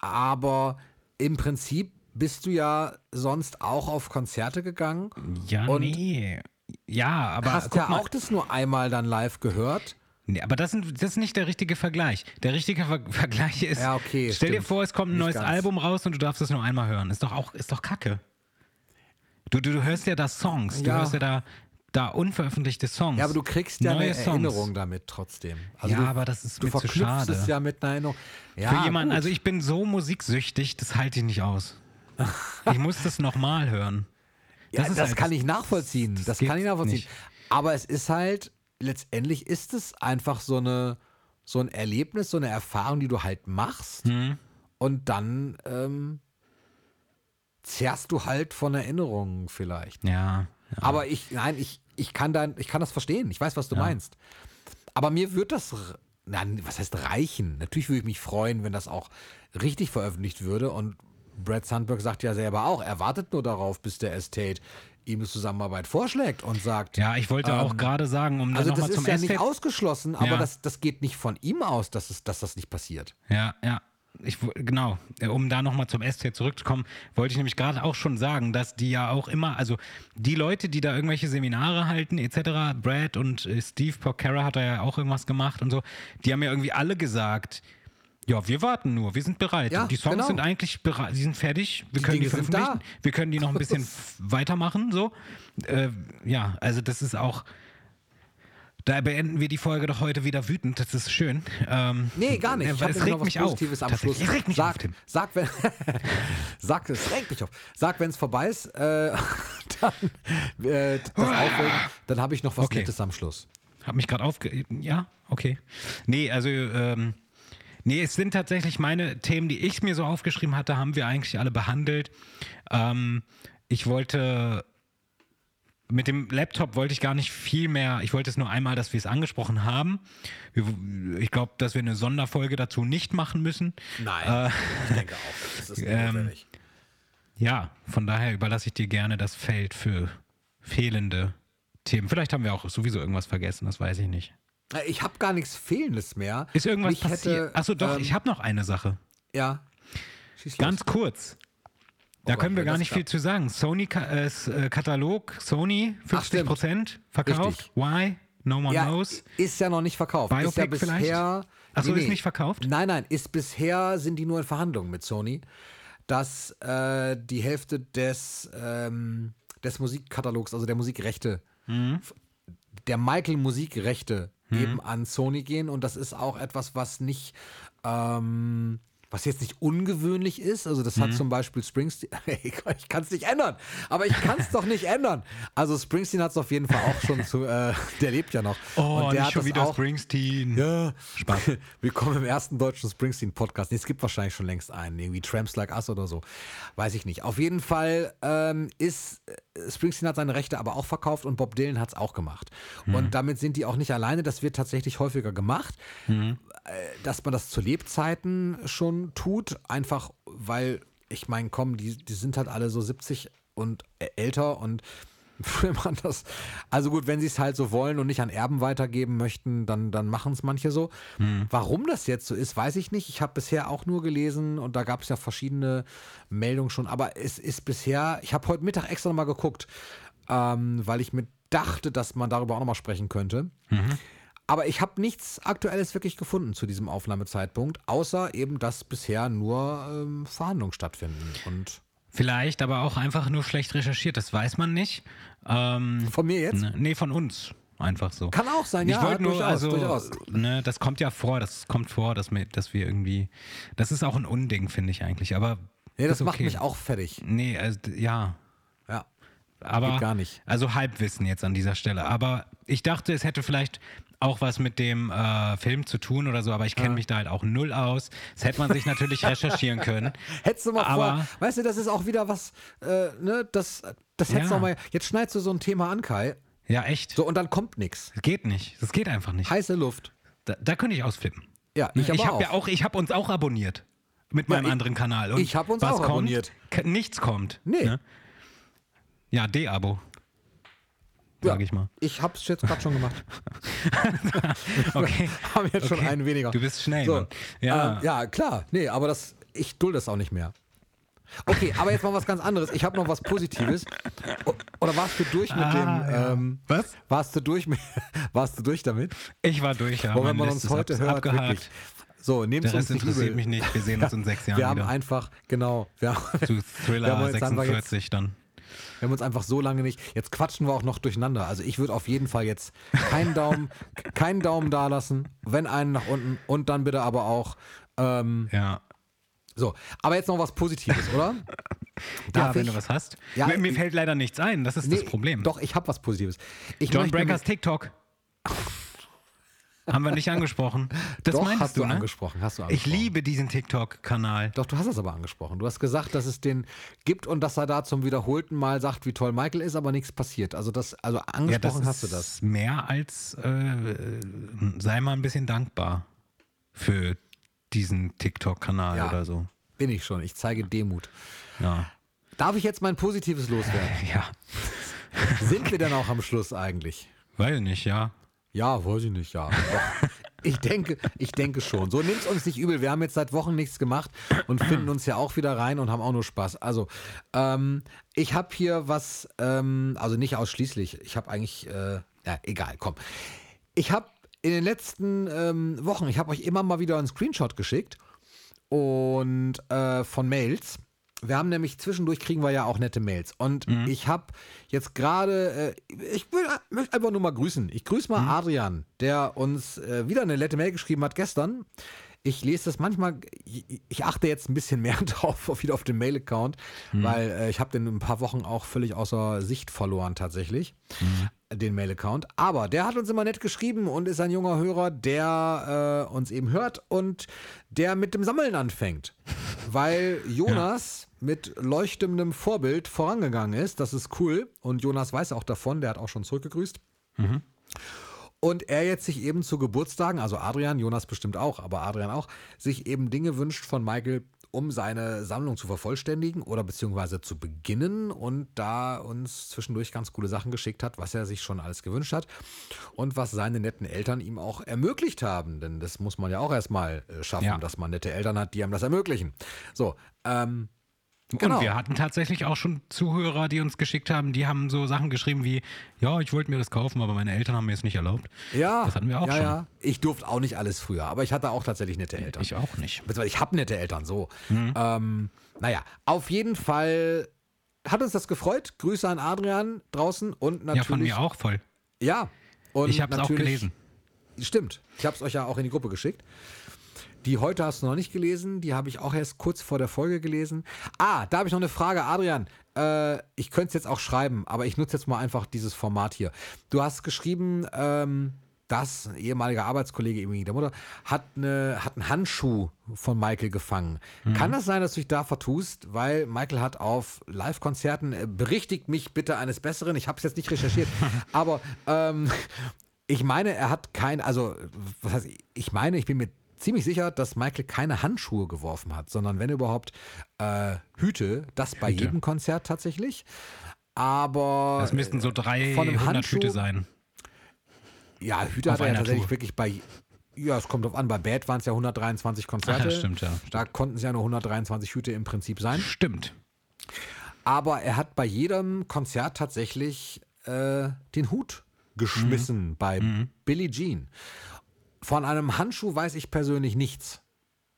Aber im Prinzip bist du ja sonst auch auf Konzerte gegangen. Ja, nee. Ja, aber Hast ja mal, auch das nur einmal dann live gehört. Nee, aber das, sind, das ist nicht der richtige Vergleich. Der richtige Ver Vergleich ist, Ja, okay, stell dir stimmt. vor, es kommt ein neues ganz. Album raus und du darfst es nur einmal hören. Ist doch auch, ist doch kacke. Du, du, du hörst ja da Songs, du Ja. hörst ja da, da unveröffentlichte Songs. Ja, aber du kriegst ja Neue eine Songs. Erinnerung damit trotzdem. Also Ja, du, aber das ist du mir zu schade. es ja mit einer Erinnerung. Ja, Für jemanden, gut. also ich bin so musiksüchtig, das halte ich nicht aus. ich muss das nochmal hören. Ja, Das das, ist halt- kann ich nachvollziehen. Das, kann ich nachvollziehen. nicht. Aber es ist halt, letztendlich ist es einfach so eine, so ein Erlebnis, so eine Erfahrung, die du halt machst. Mhm. Und dann ähm, zehrst du halt von Erinnerungen vielleicht. Ja. ja. Aber ich, nein, ich, ich kann dein, ich kann das verstehen. Ich weiß, was du meinst. Aber mir wird das, nein, was heißt reichen? Natürlich würde ich mich freuen, wenn das auch richtig veröffentlicht würde. Und Brad Sandberg sagt ja selber auch, er wartet nur darauf, bis der Estate ihm eine Zusammenarbeit vorschlägt und sagt, Ja, ich wollte auch gerade sagen, um also das nochmal zum ist ja nicht Estate ausgeschlossen, aber Ja. das, das geht nicht von ihm aus, dass, es, dass das nicht passiert. Ja, ja. Ich, genau, Äh, um da nochmal zum ST zurückzukommen, wollte ich nämlich gerade auch schon sagen, dass die ja auch immer, also die Leute, die da irgendwelche Seminare halten, etc., Brad und äh, Steve Porcara hat da ja auch irgendwas gemacht und so, die haben ja irgendwie alle gesagt, ja, wir warten nur, wir sind bereit. Ja, die Songs genau. sind eigentlich bereit, die sind fertig, wir Die können die Dinge sind veröffentlichen, wir können die noch ein bisschen weitermachen, so. Äh, ja, also das ist auch, da beenden wir die Folge doch heute wieder wütend, das ist schön. Ähm, Nee, gar nicht. äh, Ich es regt mich auf. Positives am tatsächlich. Schluss. Es regt mich sag, auf, Tim. Sag, wenn, sag, es regt mich auf. Sag, wenn es vorbei ist, äh, dann, äh, dann habe ich noch was Okay. Nettes am Schluss. Hab mich gerade aufge... Ja, okay. Nee, also, ähm, nee, es sind tatsächlich meine Themen, die ich mir so aufgeschrieben hatte, haben wir eigentlich alle behandelt. Ähm, ich wollte... Mit dem Laptop wollte ich gar nicht viel mehr. Ich wollte es nur einmal, dass wir es angesprochen haben. Ich glaube, dass wir eine Sonderfolge dazu nicht machen müssen. Nein, ich denke auch. Das ist ähm. Ja, von daher überlasse ich dir gerne das Feld für fehlende Themen. Vielleicht haben wir auch sowieso irgendwas vergessen, das weiß ich nicht. Ich habe gar nichts Fehlendes mehr. Ist irgendwas Mich passiert? Achso, doch, ähm, ich habe noch eine Sache. Ja. Schieß los. Ganz kurz. Da Oh Gott, können wir gar nicht viel zu sagen. Sony äh, äh, Katalog, Sony 50 Prozent verkauft. Richtig. Why? No More Ja, Knows. ist ja noch nicht verkauft. ist ja Biopic bisher. vielleicht? Ach so, ist nicht verkauft? Nein, nein, ist bisher sind die nur in Verhandlungen mit Sony, dass äh, die Hälfte des, ähm, des Musikkatalogs, also der Musikrechte, Mhm. der Michael Musikrechte eben an Sony gehen. Und das ist auch etwas, was nicht ähm, was jetzt nicht ungewöhnlich ist, also das hat Mhm. zum Beispiel Springsteen, ich kann es nicht ändern, aber ich kann es doch nicht ändern. Also Springsteen hat es auf jeden Fall auch schon zu, äh, der lebt ja noch. Oh, und der nicht hat schon wieder auch, Springsteen. ja, Spaß. Willkommen im ersten deutschen Springsteen-Podcast. Nee, es gibt wahrscheinlich schon längst einen, irgendwie Tramps Like Us oder so. Weiß ich nicht. Auf jeden Fall ähm, ist äh, Springsteen hat seine Rechte aber auch verkauft und Bob Dylan hat es auch gemacht. Und damit sind die auch nicht alleine. Das wird tatsächlich häufiger gemacht, äh, dass man das zu Lebzeiten schon tut. Einfach weil, ich meine, komm, die, die sind halt alle so 70 und älter und wenn man das, also gut, wenn sie es halt so wollen und nicht an Erben weitergeben möchten, dann, dann machen es manche so. Warum das jetzt so ist, weiß ich nicht. Ich habe bisher auch nur gelesen und da gab es ja verschiedene Meldungen schon, aber es ist bisher, ich habe heute Mittag extra nochmal geguckt, ähm, weil ich mir dachte, dass man darüber auch nochmal sprechen könnte. Aber ich habe nichts Aktuelles wirklich gefunden zu diesem Aufnahmezeitpunkt, außer eben, dass bisher nur ähm, Verhandlungen stattfinden. Und Vielleicht aber auch einfach nur schlecht recherchiert, das weiß man nicht. Ähm, von mir jetzt? ne, nee, von uns. Einfach so. Kann auch sein, ich ja, wollte nur, durchaus, also, durchaus. Ne, das kommt ja vor, das kommt vor, dass wir, dass wir irgendwie, das ist auch ein Unding, finde ich eigentlich, aber Nee, das ist macht okay. mich auch fertig. Nee, also, ja, Ja. aber Geht gar nicht. Also Halbwissen jetzt an dieser Stelle. Aber ich dachte, es hätte vielleicht auch was mit dem äh, Film zu tun oder so, aber ich kenne mich da halt auch null aus. Das hätte man sich natürlich recherchieren können. Hättest du mal Aber- vor, weißt du, das ist auch wieder was, äh, ne, das, das hättest du Ja. auch mal, jetzt schneidest du so ein Thema an, Kai, Ja, echt. so, und dann kommt nichts. Das geht nicht. Das geht einfach nicht. Heiße Luft. Da, da könnte ich ausflippen. Ja, ich ich habe ja auch, ich habe uns auch abonniert mit meinem ich- anderen Kanal. Und ich hab uns was auch kommt? abonniert. Nichts kommt. Nee. Ne? Ja, D-Abo. Sag Ja. ich mal. Ich hab's jetzt gerade schon gemacht. Okay. Haben jetzt schon Okay. einen weniger. Du bist schnell. So. Ja. Ähm, ja, klar. Nee, aber das, ich dulde das auch nicht mehr. Okay, aber jetzt mal was ganz anderes. Ich habe noch was Positives. Oder warst du durch mit Ah, dem? Ähm, Was? Warst du durch mit? Warst du durch damit? Ich war durch, ja. Wenn man uns heute hört, abgehakt. wirklich. So, nehmt es uns nicht interessiert übel. mich nicht. Wir sehen uns in sechs Jahren Wir haben wieder. einfach, genau, wir haben, Zu Wir Thriller haben einfach jetzt- 46 dann. Wir haben uns einfach so lange nicht. Jetzt quatschen wir auch noch durcheinander. Also ich würde auf jeden Fall jetzt keinen Daumen, keinen Daumen da lassen, wenn einen nach unten und dann bitte aber auch. Ähm, Ja. so, aber jetzt noch was Positives, oder? Ja, Darf wenn ich? du was hast. Ja, mir mir fällt leider nichts ein. Das ist Nee, das Problem. Doch, ich habe was Positives. Ich John Breakers TikTok. Haben wir nicht angesprochen. Das Doch, meinst hast du ne? angesprochen, hast du Ich angesprochen. liebe diesen TikTok-Kanal. Doch, du hast es aber angesprochen. Du hast gesagt, dass es den gibt und dass er da zum wiederholten Mal sagt, wie toll Michael ist, aber nichts passiert. Also das, also Ja, angesprochen das hast du das. mehr als äh, sei mal ein bisschen dankbar für diesen TikTok-Kanal Ja. oder so. Bin ich schon. Ich zeige Demut. Ja. Darf ich jetzt mein Positives loswerden? Ja. Sind wir denn auch am Schluss eigentlich? Weil nicht, ja. Ja, weiß ich nicht, ja. Ich denke, ich denke schon. So, nimmt's uns nicht übel. Wir haben jetzt seit Wochen nichts gemacht und finden uns ja auch wieder rein und haben auch nur Spaß. Also, ähm, ich habe hier was, ähm, also nicht ausschließlich. Ich habe eigentlich, äh, ja, egal, komm. Ich habe in den letzten ähm, Wochen, ich habe euch immer mal wieder einen Screenshot geschickt und äh, von Mails. Wir haben nämlich zwischendurch kriegen wir ja auch nette Mails. Und ich habe jetzt gerade, äh, ich will, möchte einfach nur mal grüßen. Ich grüße mal Adrian, der uns äh, wieder eine nette Mail geschrieben hat gestern. Ich lese das manchmal, ich, ich achte jetzt ein bisschen mehr drauf, auf, wieder auf den Mail-Account, weil äh, ich habe den in ein paar Wochen auch völlig außer Sicht verloren tatsächlich, den Mail-Account. Aber der hat uns immer nett geschrieben und ist ein junger Hörer, der äh, uns eben hört und der mit dem Sammeln anfängt. Weil Jonas mit leuchtendem Vorbild vorangegangen ist. Das ist cool. Und Jonas weiß auch davon, der hat auch schon zurückgegrüßt. Und er jetzt sich eben zu Geburtstagen, also Adrian, Jonas bestimmt auch, aber Adrian auch, sich eben Dinge wünscht von Michael, um seine Sammlung zu vervollständigen oder beziehungsweise zu beginnen und da uns zwischendurch ganz coole Sachen geschickt hat, was er sich schon alles gewünscht hat und was seine netten Eltern ihm auch ermöglicht haben. Denn das muss man ja auch erstmal äh, schaffen, Ja. dass man nette Eltern hat, die einem das ermöglichen. So, ähm, Genau. Und wir hatten tatsächlich auch schon Zuhörer, die uns geschickt haben, die haben so Sachen geschrieben wie, ja, ich wollte mir das kaufen, aber meine Eltern haben mir es nicht erlaubt. Ja, Das hatten wir auch ja, schon. Ja. Ich durfte auch nicht alles früher, aber ich hatte auch tatsächlich nette Eltern. Ich auch nicht. Beziehungsweise ich habe nette Eltern, so. Mhm. Ähm, naja, auf jeden Fall hat uns das gefreut. Grüße an Adrian draußen und natürlich. Ja, von mir auch voll. Ja. Und Ich habe es auch gelesen. Stimmt. Ich habe es euch ja auch in die Gruppe geschickt. Die heute hast du noch nicht gelesen. Die habe ich auch erst kurz vor der Folge gelesen. Ah, da habe ich noch eine Frage, Adrian. Äh, ich könnte es jetzt auch schreiben, aber ich nutze jetzt mal einfach dieses Format hier. Du hast geschrieben, ähm, dass ein ehemaliger Arbeitskollege irgendwie der Mutter hat, eine, hat einen Handschuh von Michael gefangen. Kann das sein, dass du dich da vertust? Weil Michael hat auf Live-Konzerten, äh, berichtigt mich bitte eines Besseren, ich habe es jetzt nicht recherchiert, aber ähm, ich meine, er hat kein, also, was heißt, ich meine, ich bin mir ziemlich sicher, dass Michael keine Handschuhe geworfen hat, sondern wenn überhaupt äh, Hüte, das bei Hüte. jedem Konzert tatsächlich. Aber Das müssten so von einem 300 Handschuh- Hüte sein. ja, Hüte auf hat er ja tatsächlich Tour. wirklich bei, ja, es kommt drauf an, bei Bad waren es ja 123 Konzerte. Ach, ja, stimmt, ja. Da konnten es ja nur 123 Hüte im Prinzip sein. Stimmt. Aber er hat bei jedem Konzert tatsächlich äh, den Hut geschmissen Mhm. bei Billie Jean. Von einem Handschuh weiß ich persönlich nichts.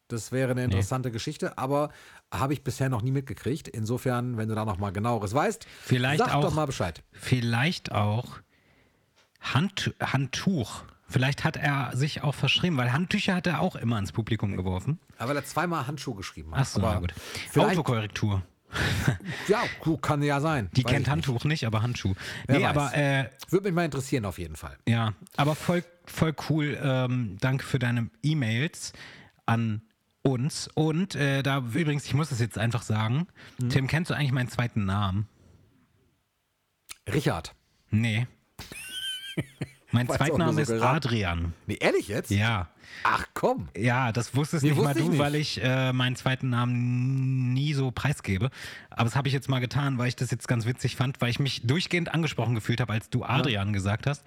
Das wäre eine interessante Geschichte, aber habe ich bisher noch nie mitgekriegt. Insofern, wenn du da noch mal genaueres weißt, Vielleicht sag auch- doch mal Bescheid. Vielleicht auch Hand, Handtuch. Vielleicht hat er sich auch verschrieben, weil Handtücher hat er auch immer ins Publikum geworfen. Aber weil er zweimal Handschuh geschrieben hat. Ach so, aber na gut. Autokorrektur. Ja, gut, kann ja sein. Die Weiß kennt nicht. Handtuch nicht, aber Handschuh. Wer nee, weiß. aber äh, Würde mich mal interessieren auf jeden Fall. ja, aber voll, voll cool. Ähm, danke für deine E-Mails an uns. Und äh, da übrigens, ich muss es jetzt einfach sagen, Hm? Tim, kennst du eigentlich meinen zweiten Namen? Richard. Nee. Mein Weiß auch zweiter nur Name so ist geraten. Adrian. Nee, ehrlich jetzt? Ja. Ach komm. Ja, das wusstest Nee, nicht mal wusste ich du, nicht. weil ich äh, meinen zweiten Namen nie so preisgebe. Aber das habe ich jetzt mal getan, weil ich das jetzt ganz witzig fand, weil ich mich durchgehend angesprochen gefühlt habe, als du Adrian gesagt hast.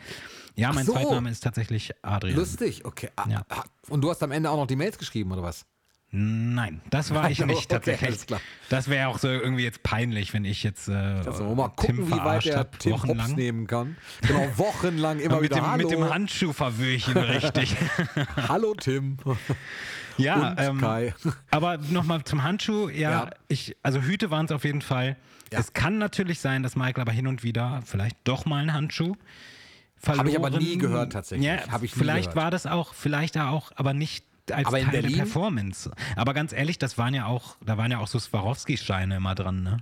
Ja, mein so. zweiter Name ist tatsächlich Adrian. Lustig, okay. Ah, Ja. ah, Und du hast am Ende auch noch die Mails geschrieben, oder was? Nein, das war ich Okay, nicht tatsächlich. alles klar. Das wäre auch so irgendwie jetzt peinlich, wenn ich jetzt äh, Also mal Tim gucken, wie weit verarscht der hab, Tim Hops wochenlang. nehmen kann. Genau, wochenlang immer mit, wieder dem, Hallo. mit dem Handschuh verwöchen, richtig. Hallo Tim. ja, Und ähm, Kai. Aber nochmal zum Handschuh, ja, Ja. ich, also Hüte waren es auf jeden Fall. Ja. Es kann natürlich sein, dass Michael aber hin und wieder vielleicht doch mal einen Handschuh verloren. Habe ich aber nie gehört, tatsächlich. Ja, Habe ich vielleicht war das auch, vielleicht auch, aber nicht als Aber in Teil der Performance. Aber ganz ehrlich, das waren ja auch, da waren ja auch so Swarovski-Scheine immer dran, ne?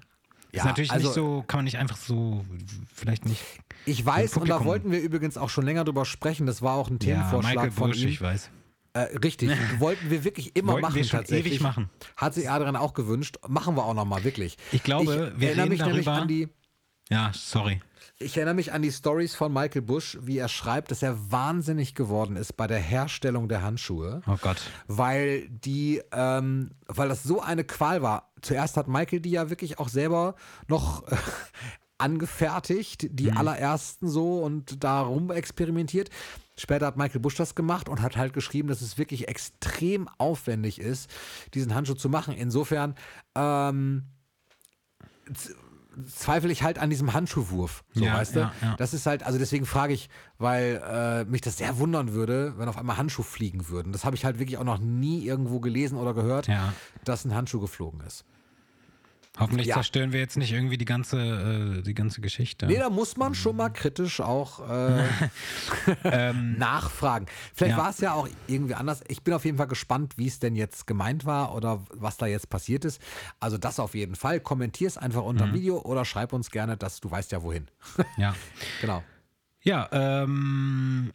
Ja, ist natürlich also- nicht so, kann man nicht einfach so, vielleicht nicht. Ich weiß, und da wollten wir übrigens auch schon länger drüber sprechen. Das war auch ein Ja, Themenvorschlag Michael von Busch, ihm. ich weiß. Äh, richtig, wollten wir wirklich immer Wollten machen wir schon tatsächlich. ewig machen. Hat sich Adrian auch gewünscht. Machen wir auch nochmal, wirklich. Ich glaube, wir erinnere reden mich nämlich darüber- an die Ja, sorry. Ich erinnere mich an die Stories von Michael Bush, wie er schreibt, dass er wahnsinnig geworden ist bei der Herstellung der Handschuhe, Oh Gott. weil die, ähm, weil das so eine Qual war. Zuerst hat Michael die ja wirklich auch selber noch äh, angefertigt, die allerersten so und darum experimentiert. Später hat Michael Bush das gemacht und hat halt geschrieben, dass es wirklich extrem aufwendig ist, diesen Handschuh zu machen. Insofern ähm, zweifle ich halt an diesem Handschuhwurf. So, Ja, weißt du? ja, ja. Das ist halt, also deswegen frage ich, weil äh, mich das sehr wundern würde, wenn auf einmal Handschuhe fliegen würden. Das habe ich halt wirklich auch noch nie irgendwo gelesen oder gehört, dass ein Handschuh geflogen ist. Hoffentlich Ja. zerstören wir jetzt nicht irgendwie die ganze, äh, die ganze Geschichte. Nee, da muss man schon mal kritisch auch äh, nachfragen. Vielleicht Ähm, ja. war es ja auch irgendwie anders. Ich bin auf jeden Fall gespannt, wie es denn jetzt gemeint war oder was da jetzt passiert ist. Also das auf jeden Fall. Kommentier es einfach unter Mhm. dem Video oder schreib uns gerne, dass du weißt ja wohin. Ja. genau. Ja, ähm,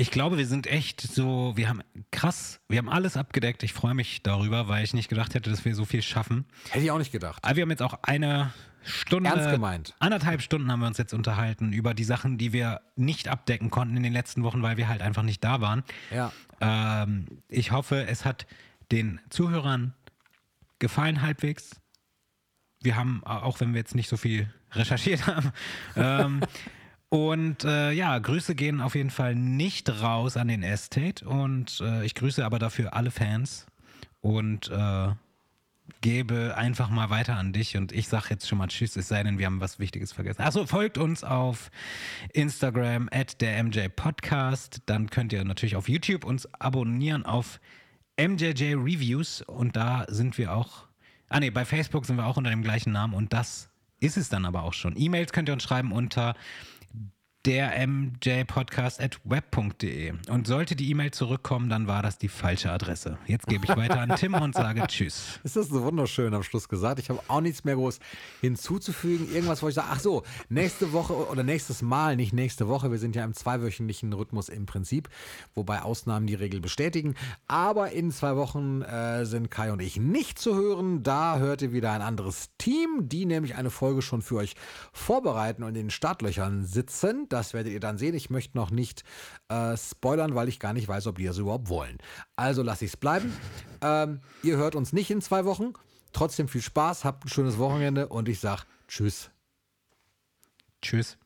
ich glaube, wir sind echt so, wir haben krass, wir haben alles abgedeckt. Ich freue mich darüber, weil ich nicht gedacht hätte, dass wir so viel schaffen. Hätte ich auch nicht gedacht. Aber wir haben jetzt auch eine Stunde, Ernst gemeint. anderthalb Stunden haben wir uns jetzt unterhalten über die Sachen, die wir nicht abdecken konnten in den letzten Wochen, weil wir halt einfach nicht da waren. Ja. Ähm, ich hoffe, es hat den Zuhörern gefallen halbwegs. Wir haben, auch wenn wir jetzt nicht so viel recherchiert haben. ähm, und äh, ja, Grüße gehen auf jeden Fall nicht raus an den Estate. Und äh, ich grüße aber dafür alle Fans. Und äh, gebe einfach mal weiter an dich und ich sage jetzt schon mal Tschüss, es sei denn, wir haben was Wichtiges vergessen. Achso, folgt uns auf Instagram at der MJ Podcast. Dann könnt ihr natürlich auf YouTube uns abonnieren auf MJJ Reviews und da sind wir auch. Ah ne, bei Facebook sind wir auch unter dem gleichen Namen und das ist es dann aber auch schon. E-Mails könnt ihr uns schreiben unter der mjpodcast at web.de. Und sollte die E-Mail zurückkommen, dann war das die falsche Adresse. Jetzt gebe ich weiter an Tim und sage Tschüss. Ist das so wunderschön am Schluss gesagt? Ich habe auch nichts mehr groß hinzuzufügen. Irgendwas, wo ich sage, ach so, nächste Woche oder nächstes Mal, nicht nächste Woche. Wir sind ja im zweiwöchentlichen Rhythmus im Prinzip, wobei Ausnahmen die Regel bestätigen. Aber in zwei Wochen äh, sind Kai und ich nicht zu hören. Da hört ihr wieder ein anderes Team, die nämlich eine Folge schon für euch vorbereiten und in den Startlöchern sitzen. Das werdet ihr dann sehen. Ich möchte noch nicht äh, spoilern, weil ich gar nicht weiß, ob die das überhaupt wollen. Also lasse ich es bleiben. Ähm, ihr hört uns nicht in zwei Wochen. Trotzdem viel Spaß, habt ein schönes Wochenende und ich sage Tschüss. Tschüss.